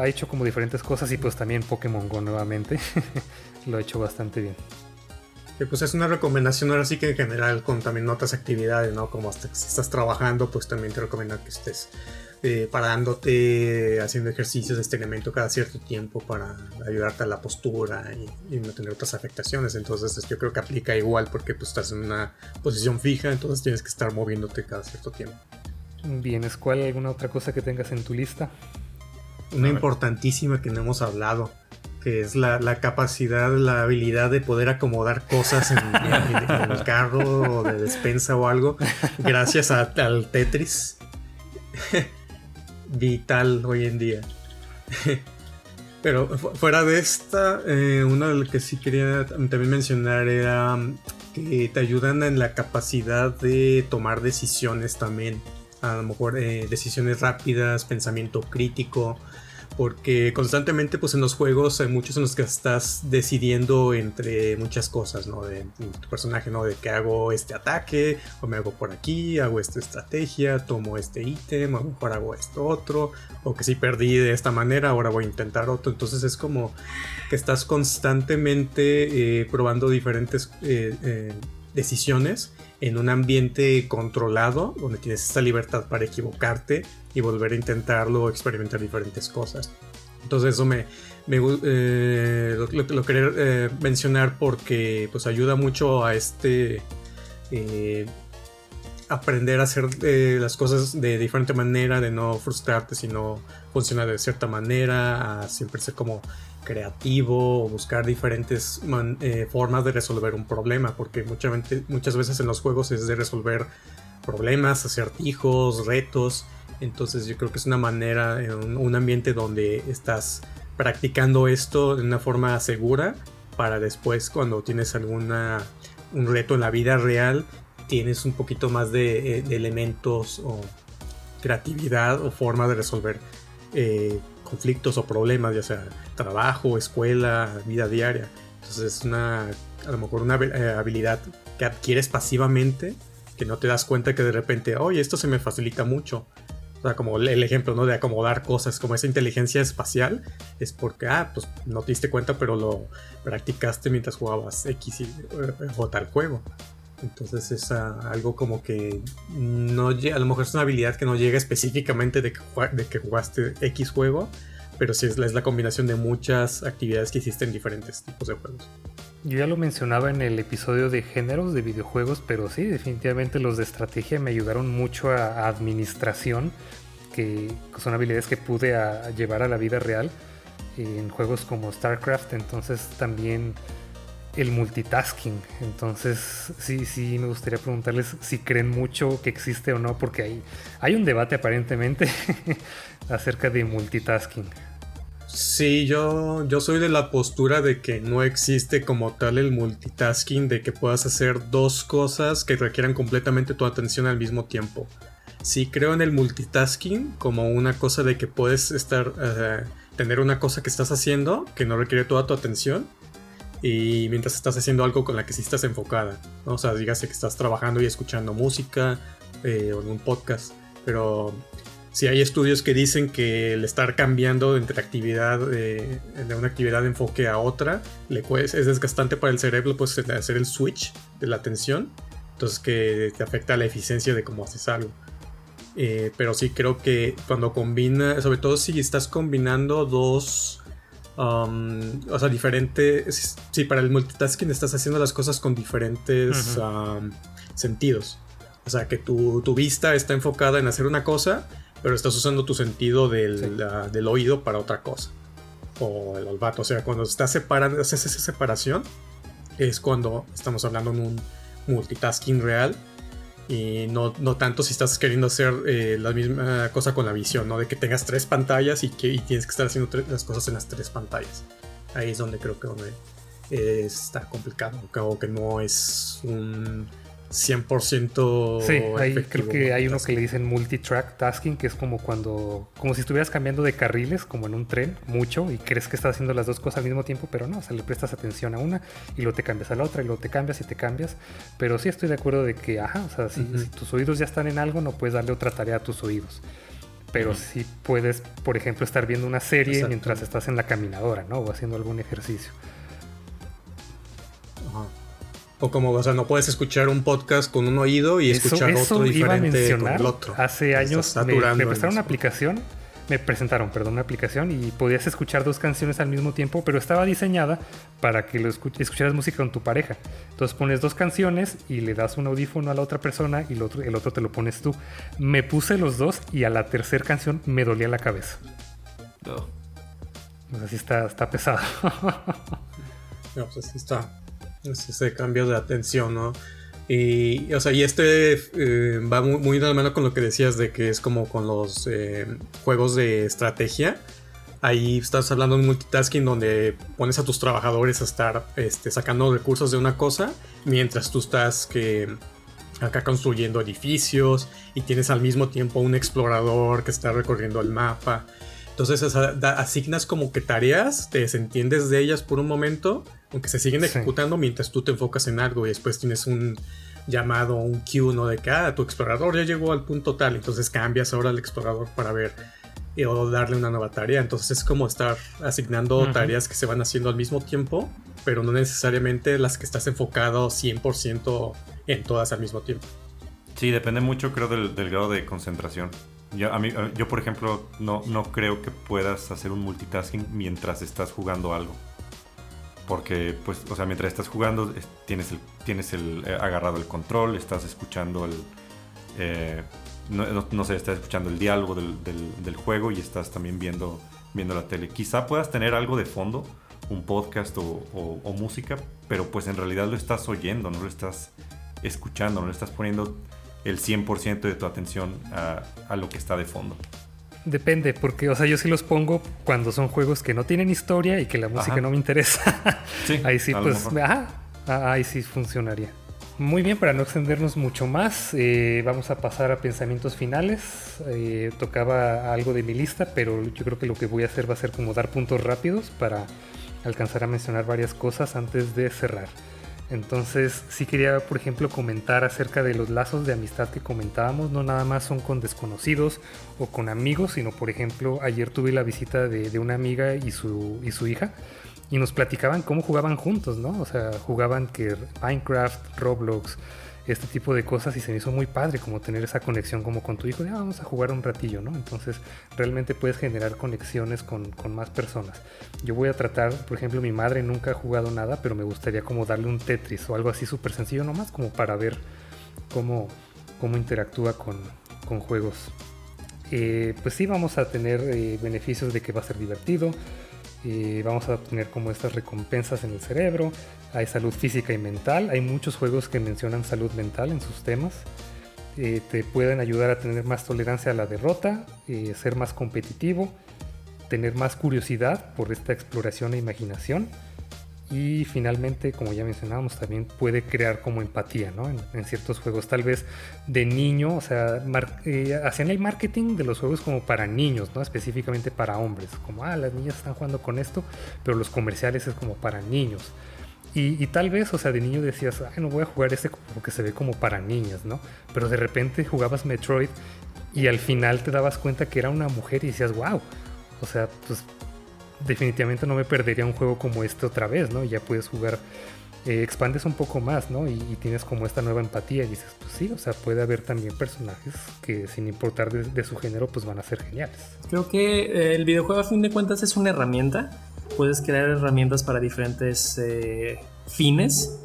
ha, hecho como diferentes cosas y pues también Pokémon Go nuevamente [LAUGHS] lo ha hecho bastante bien. pues es una recomendación ahora sí que en general con también otras actividades, ¿no? Como hasta si estás trabajando, pues también te recomiendo que estés eh, parándote, haciendo ejercicios de este elemento cada cierto tiempo para ayudarte a la postura y, no tener otras afectaciones. Entonces yo creo que aplica igual porque pues, estás en una posición fija, entonces tienes que estar moviéndote cada cierto tiempo. Bien, ¿cuál alguna otra cosa que tengas en tu lista? Una importantísima que no hemos hablado, que es la, capacidad, la habilidad de poder acomodar cosas en, el carro o de despensa o algo, gracias al Tetris. Vital hoy en día. [LAUGHS] Pero fuera de esta, eh, una de las que sí quería también mencionar era mm, que te ayudan en la capacidad de tomar decisiones también. A lo mejor eh, decisiones rápidas, pensamiento crítico porque constantemente pues en los juegos hay muchos en los que estás decidiendo entre muchas cosas, ¿no? De, tu personaje, ¿no? De que hago este ataque, o me hago por aquí, hago esta estrategia, tomo este ítem, a lo mejor hago esto otro, o que si perdí de esta manera, ahora voy a intentar otro. Entonces es como que estás constantemente eh, probando diferentes eh, eh, decisiones en un ambiente controlado, donde tienes esta libertad para equivocarte y volver a intentarlo o experimentar diferentes cosas. Entonces eso me, eh, lo, quería eh, mencionar porque pues ayuda mucho a este eh, aprender a hacer las cosas de diferente manera, de no frustrarte, sino funcionar de cierta manera, a siempre ser como creativo o buscar diferentes formas de resolver un problema, porque muchas veces en los juegos es de resolver problemas, acertijos, retos, entonces yo creo que es una manera, un, un ambiente donde estás practicando esto de una forma segura para después cuando tienes alguna un reto en la vida real tienes un poquito más de, eh, elementos o creatividad o forma de resolver eh, conflictos o problemas ya sea trabajo escuela vida diaria entonces es una a lo mejor una eh, habilidad que adquieres pasivamente que no te das cuenta que de repente oye esto se me facilita mucho o sea, como el ejemplo, ¿no? De acomodar cosas, como esa inteligencia espacial, es porque, ah, pues no te diste cuenta, pero lo practicaste mientras jugabas X y, eh, o tal juego. Entonces es algo como que no a lo mejor es una habilidad que no llega específicamente de que, de que jugaste X juego, pero sí es la combinación de muchas actividades que hiciste en diferentes tipos de juegos. Yo ya lo mencionaba en el episodio de géneros de videojuegos, pero sí, definitivamente los de estrategia me ayudaron mucho a, administración, que son habilidades que pude llevar a la vida real en juegos como StarCraft, entonces también el multitasking. Entonces, sí, sí, me gustaría preguntarles si creen mucho que existe o no, porque hay, hay un debate aparentemente [LAUGHS] acerca de multitasking. Sí, yo, yo soy de la postura de que no existe como tal el multitasking, de que puedas hacer dos cosas que requieran completamente tu atención al mismo tiempo. Sí creo en el multitasking como una cosa de que puedes estar, eh, tener una cosa que estás haciendo que no requiere toda tu atención y mientras estás haciendo algo con la que sí estás enfocada. O sea, dígase que estás trabajando y escuchando música eh, o un podcast, pero si hay estudios que dicen que el estar cambiando entre actividad eh, de una actividad de enfoque a otra le es desgastante para el cerebro pues hacer el switch de la atención entonces que te afecta la eficiencia de cómo haces algo eh, pero sí creo que cuando combina sobre todo si estás combinando dos um, o sea diferentes si para el multitasking estás haciendo las cosas con diferentes um, sentidos o sea que tu, tu vista está enfocada en hacer una cosa pero estás usando tu sentido del, oído para otra cosa. O el olfato. O sea, cuando estás separando, haces esa separación, es cuando estamos hablando en un multitasking real. Y no, no tanto si estás queriendo hacer eh, la misma cosa con la visión, ¿no? De que tengas tres pantallas y que tienes que estar haciendo las cosas en las tres pantallas. Ahí es donde creo que donde, está complicado. O que no es un 100% Sí, ahí creo que hay uno que le dicen multitrack tasking, que es como cuando, como si estuvieras cambiando de carriles, como en un tren, mucho, y crees que estás haciendo las dos cosas al mismo tiempo, pero no, o sea, le prestas atención a una y luego te cambias a la otra y luego te cambias y te cambias. Pero sí estoy de acuerdo de que, ajá, o sea, si, si tus oídos ya están en algo, no puedes darle otra tarea a tus oídos. Pero sí puedes, por ejemplo, estar viendo una serie mientras estás en la caminadora, ¿no? O haciendo algún ejercicio. O como, o sea, no puedes escuchar un podcast con un oído y Eso, escuchar eso otro iba a diferente con mencionar. el otro. Hace años me, me prestaron una aplicación, me presentaron, perdón, una aplicación y podías escuchar dos canciones al mismo tiempo, pero estaba diseñada para que lo escu- escucharas música con tu pareja. Entonces pones dos canciones y le das un audífono a la otra persona y el otro, el otro te lo pones tú. Me puse los dos y a la tercera canción me dolía la cabeza. No. O sea, sí está, está pesado. [LAUGHS] No, pues así está. Es ese cambio de atención, ¿no? Y, o sea, y este eh, va muy, de la mano con lo que decías de que es como con los eh, juegos de estrategia. Ahí estás hablando de multitasking donde pones a tus trabajadores a estar este, sacando recursos de una cosa mientras tú estás que acá construyendo edificios y tienes al mismo tiempo un explorador que está recorriendo el mapa. Entonces asignas como que tareas, te desentiendes de ellas por un momento, aunque se siguen Sí. ejecutando mientras tú te enfocas en algo y después tienes un llamado, un cue, ¿no? De que, ah, tu explorador ya llegó al punto tal, entonces cambias ahora al explorador para ver eh, o darle una nueva tarea. Entonces es como estar asignando tareas que se van haciendo al mismo tiempo, pero no necesariamente las que estás enfocado 100% en todas al mismo tiempo. Sí, depende mucho, creo, del, del grado de concentración. Yo, a mí, yo, por ejemplo, no, no creo que puedas hacer un multitasking mientras estás jugando algo. Porque, pues, o sea, mientras estás jugando, es- tienes el, tienes el eh, agarrado el control, estás escuchando el. eh, no, sé, estás escuchando el diálogo del, del- juego y estás también viendo, viendo la tele. Quizá puedas tener algo de fondo, un podcast o, música, pero pues en realidad lo estás oyendo, no lo estás escuchando, no le estás poniendo el 100% de tu atención a lo que está de fondo. Depende, porque, o sea, yo sí los pongo cuando son juegos que no tienen historia y que la música Ajá. no me interesa. [LAUGHS] Sí, ahí sí, pues, ajá, ah, ahí sí funcionaría. Muy bien, para no extendernos mucho más, eh, vamos a pasar a pensamientos finales. Eh, tocaba algo de mi lista, pero yo creo que lo que voy a hacer va a ser como dar puntos rápidos para alcanzar a mencionar varias cosas antes de cerrar. Entonces, sí quería, por ejemplo, comentar acerca de los lazos de amistad que comentábamos. No nada más son con desconocidos o con amigos, sino, por ejemplo, ayer tuve la visita de, una amiga y su, y su hija y nos platicaban cómo jugaban juntos, ¿no? O sea, jugaban que Minecraft, Roblox, este tipo de cosas y se me hizo muy padre como tener esa conexión como con tu hijo de "Ah, vamos a jugar un ratillo, ¿no? Entonces realmente puedes generar conexiones con, con más personas. Yo voy a tratar, por ejemplo, mi madre nunca ha jugado nada, pero me gustaría como darle un Tetris o algo así súper sencillo nomás como para ver cómo, cómo interactúa con, con juegos. Eh, pues sí, vamos a tener eh, beneficios de que va a ser divertido. Eh, vamos a tener como estas recompensas en el cerebro. Hay salud física y mental. Hay muchos juegos que mencionan salud mental en sus temas. Eh, te pueden ayudar a tener más tolerancia a la derrota, eh, ser más competitivo, tener más curiosidad por esta exploración e imaginación. Y finalmente, como ya mencionábamos, también puede crear como empatía, ¿no? En, ciertos juegos, tal vez de niño, o sea, eh, hacían el marketing de los juegos como para niños, ¿no? Específicamente para hombres, como, ah, las niñas están jugando con esto, pero los comerciales es como para niños. Y, tal vez, o sea, de niño decías, no voy a jugar este porque se ve como para niñas, ¿no? Pero de repente jugabas Metroid y al final te dabas cuenta que era una mujer y decías, wow, o sea, pues definitivamente no me perdería un juego como este otra vez, ¿no? Ya puedes jugar, eh, expandes un poco más, ¿no? Y, tienes como esta nueva empatía y dices, pues sí, o sea, puede haber también personajes que sin importar de, de su género, pues van a ser geniales. Creo que eh, el videojuego a fin de cuentas es una herramienta. Puedes crear herramientas para diferentes eh, fines.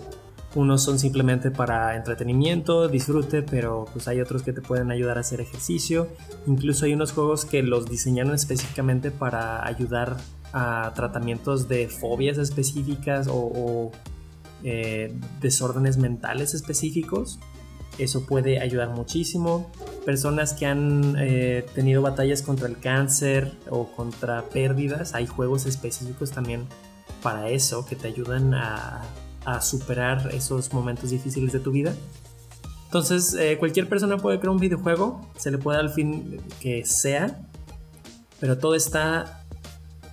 Unos son simplemente para entretenimiento, disfrute, pero pues hay otros que te pueden ayudar a hacer ejercicio. Incluso hay unos juegos que los diseñaron específicamente para ayudar a tratamientos de fobias específicas o, o, eh, desórdenes mentales específicos. Eso puede ayudar muchísimo. Personas que han eh, tenido batallas contra el cáncer o contra pérdidas, hay juegos específicos también para eso que te ayudan a, superar esos momentos difíciles de tu vida. Entonces, eh, cualquier persona puede crear un videojuego, se le puede dar al fin que sea, pero todo está,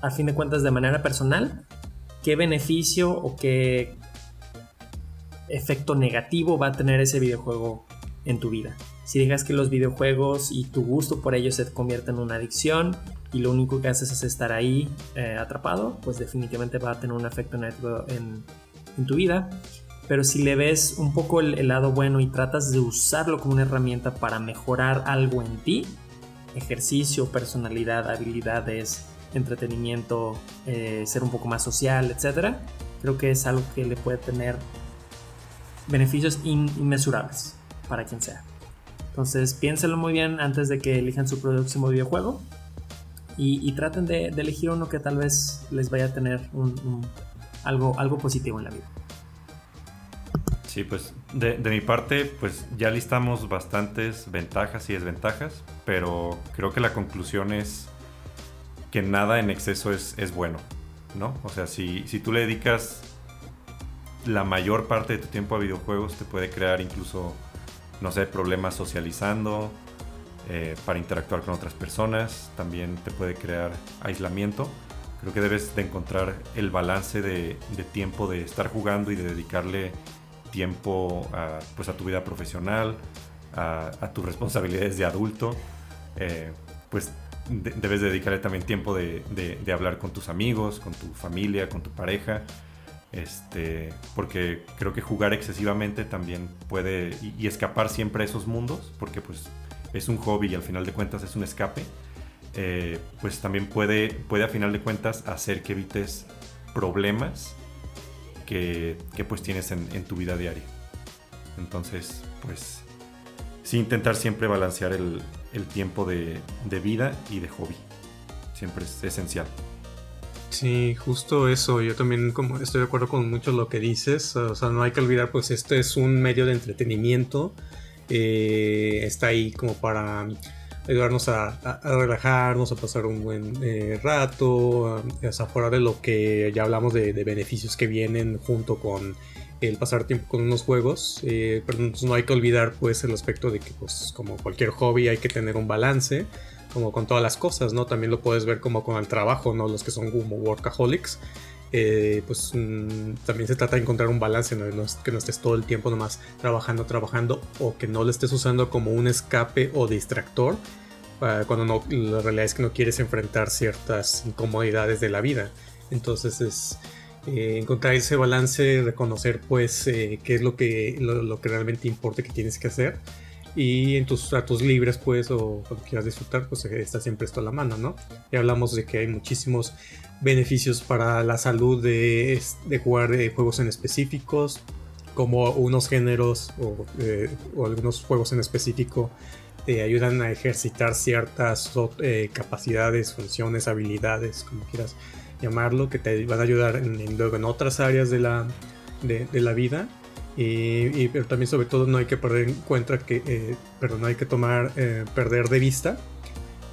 a fin de cuentas, de manera personal. ¿Qué beneficio o qué efecto negativo va a tener ese videojuego en tu vida? Si dejas que los videojuegos y tu gusto por ellos se conviertan en una adicción y lo único que haces es estar ahí eh, atrapado, pues definitivamente va a tener un efecto negativo en, en tu vida pero si le ves un poco el, lado bueno y tratas de usarlo como una herramienta para mejorar algo en ti, ejercicio, personalidad, habilidades, entretenimiento, eh, ser un poco más social, etc., creo que es algo que le puede tener beneficios inmesurables para quien sea. Entonces piénsenlo muy bien antes de que elijan su próximo videojuego y, traten de, elegir uno que tal vez les vaya a tener algo, algo positivo en la vida. Sí, pues de, mi parte, pues ya listamos bastantes ventajas y desventajas, pero creo que la conclusión es que nada en exceso es, es bueno, ¿no? O sea, si, si tú le dedicas la mayor parte de tu tiempo a videojuegos, te puede crear incluso, no sé, problemas socializando, eh, para interactuar con otras personas, también te puede crear aislamiento. Creo que debes de encontrar el balance de, tiempo de estar jugando y de dedicarle tiempo a, pues a tu vida profesional, a, tus [LAUGHS] responsabilidades de adulto, eh, pues debes dedicarle también tiempo de, hablar con tus amigos, con tu familia, con tu pareja. Este, porque creo que jugar excesivamente también puede y, escapar siempre a esos mundos, porque pues es un hobby y al final de cuentas es un escape, eh, pues también puede, puede a final de cuentas hacer que evites problemas que, pues tienes en, tu vida diaria. Entonces, pues sí intentar siempre balancear el, tiempo de, vida y de hobby. Siempre es esencial. Sí, justo eso. Yo también como estoy de acuerdo con mucho lo que dices. O sea, no hay que olvidar, pues este es un medio de entretenimiento. Eh, está ahí como para ayudarnos a, relajarnos, a pasar un buen eh, rato, a, fuera de lo que ya hablamos de, beneficios que vienen junto con el pasar tiempo con unos juegos, eh, pero no hay que olvidar pues el aspecto de que pues como cualquier hobby hay que tener un balance, como con todas las cosas, ¿no? También lo puedes ver como con el trabajo, ¿no? Los que son como workaholics. Eh, pues mm, también se trata de encontrar un balance, ¿no? que no estés todo el tiempo nomás trabajando, trabajando, o que no lo estés usando como un escape o distractor, cuando no, la realidad es que no quieres enfrentar ciertas incomodidades de la vida. Entonces es eh, encontrar ese balance, reconocer pues eh, qué es lo que, lo, que realmente importa que tienes que hacer. Y en tus ratos libres, pues, o cuando quieras disfrutar, pues está siempre esto a la mano, ¿no? Ya hablamos de que hay muchísimos beneficios para la salud de, jugar eh, juegos en específicos, como unos géneros o, algunos juegos en específico te ayudan a ejercitar ciertas eh, capacidades, funciones, habilidades, como quieras llamarlo, que te van a ayudar en, en otras áreas de la, de, la vida. Y, pero también sobre todo no hay que perder en cuenta que, eh, no hay que tomar, eh, perder de vista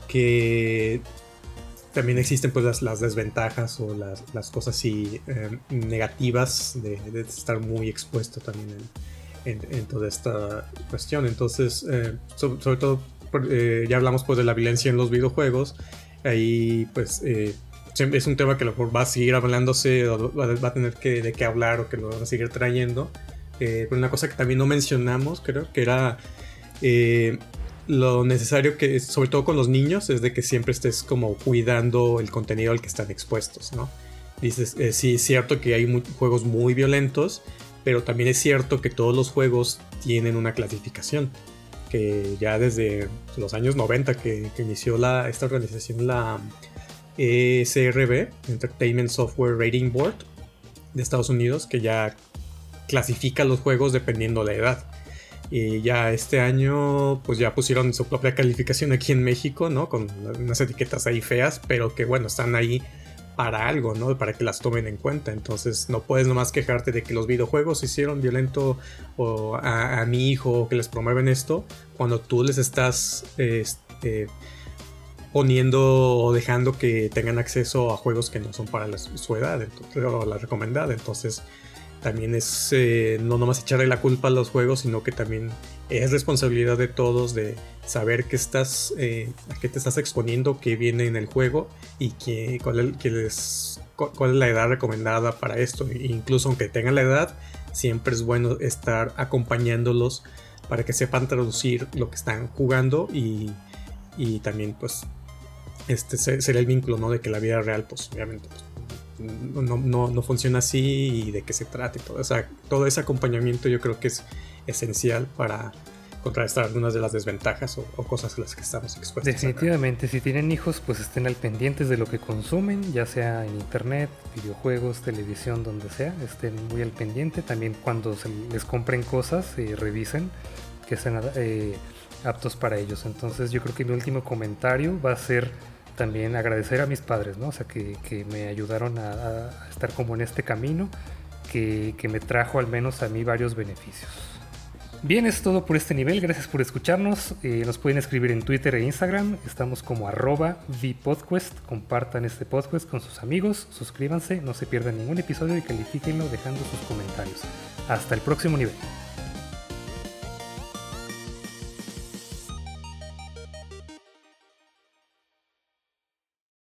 que también existen pues las, las desventajas o las, las cosas así negativas de, de, estar muy expuesto también en, en, toda esta cuestión. Entonces, eh, sobre, todo, eh, ya hablamos pues de la violencia en los videojuegos. Ahí pues eh, es un tema que a lo mejor va a seguir hablándose o va, a tener que, de qué hablar o que lo van a seguir trayendo. pero una cosa que también no mencionamos, creo que era lo necesario que, sobre todo con los niños, es de que siempre estés como cuidando el contenido al que están expuestos, ¿no? Dices, sí, es cierto que hay juegos muy violentos, pero también es cierto que todos los juegos tienen una clasificación. Que ya desde los años 90 que, inició la, esta organización, la ESRB, Entertainment Software Rating Board de Estados Unidos, que ya clasifica los juegos dependiendo de la edad. Y ya este año, pues ya pusieron su propia calificación aquí en México, ¿no? Con unas etiquetas ahí feas, pero que bueno, están ahí para algo, ¿no? Para que las tomen en cuenta. Entonces no puedes nomás quejarte de que los videojuegos hicieron violento a, mi hijo o que les promueven esto cuando tú les estás este, poniendo o dejando que tengan acceso a juegos que no son para su edad o la recomendada. Entonces también es eh, no nomás echarle la culpa a los juegos, sino que también es responsabilidad de todos de saber qué estás, eh, a qué te estás exponiendo, qué viene en el juego y qué, cuál, es, cuál es la edad recomendada para esto. Incluso aunque tengan la edad, siempre es bueno estar acompañándolos para que sepan traducir lo que están jugando y, y también pues este sería el vínculo ¿no? de que la vida real pues obviamente pues, no, no, no, funciona así y de qué se trata y todo, o sea, todo ese acompañamiento yo creo que es esencial para contrarrestar algunas de las desventajas o, cosas a las que estamos expuestos. Definitivamente, si tienen hijos, pues estén al pendientes de lo que consumen, ya sea en internet, videojuegos, televisión, donde sea, estén muy al pendiente. También cuando se les compren cosas, revisen que sean eh, aptos para ellos. Entonces yo creo que mi último comentario va a ser también agradecer a mis padres, ¿no? O sea, que, me ayudaron a, estar como en este camino, que, que me trajo al menos a mí varios beneficios. Bien, es todo por este nivel. Gracias por escucharnos. Eh, nos pueden escribir en Twitter e Instagram. Estamos como arroba VPodquest. Compartan este podcast con sus amigos. Suscríbanse, no se pierdan ningún episodio y califíquenlo dejando sus comentarios. Hasta el próximo nivel.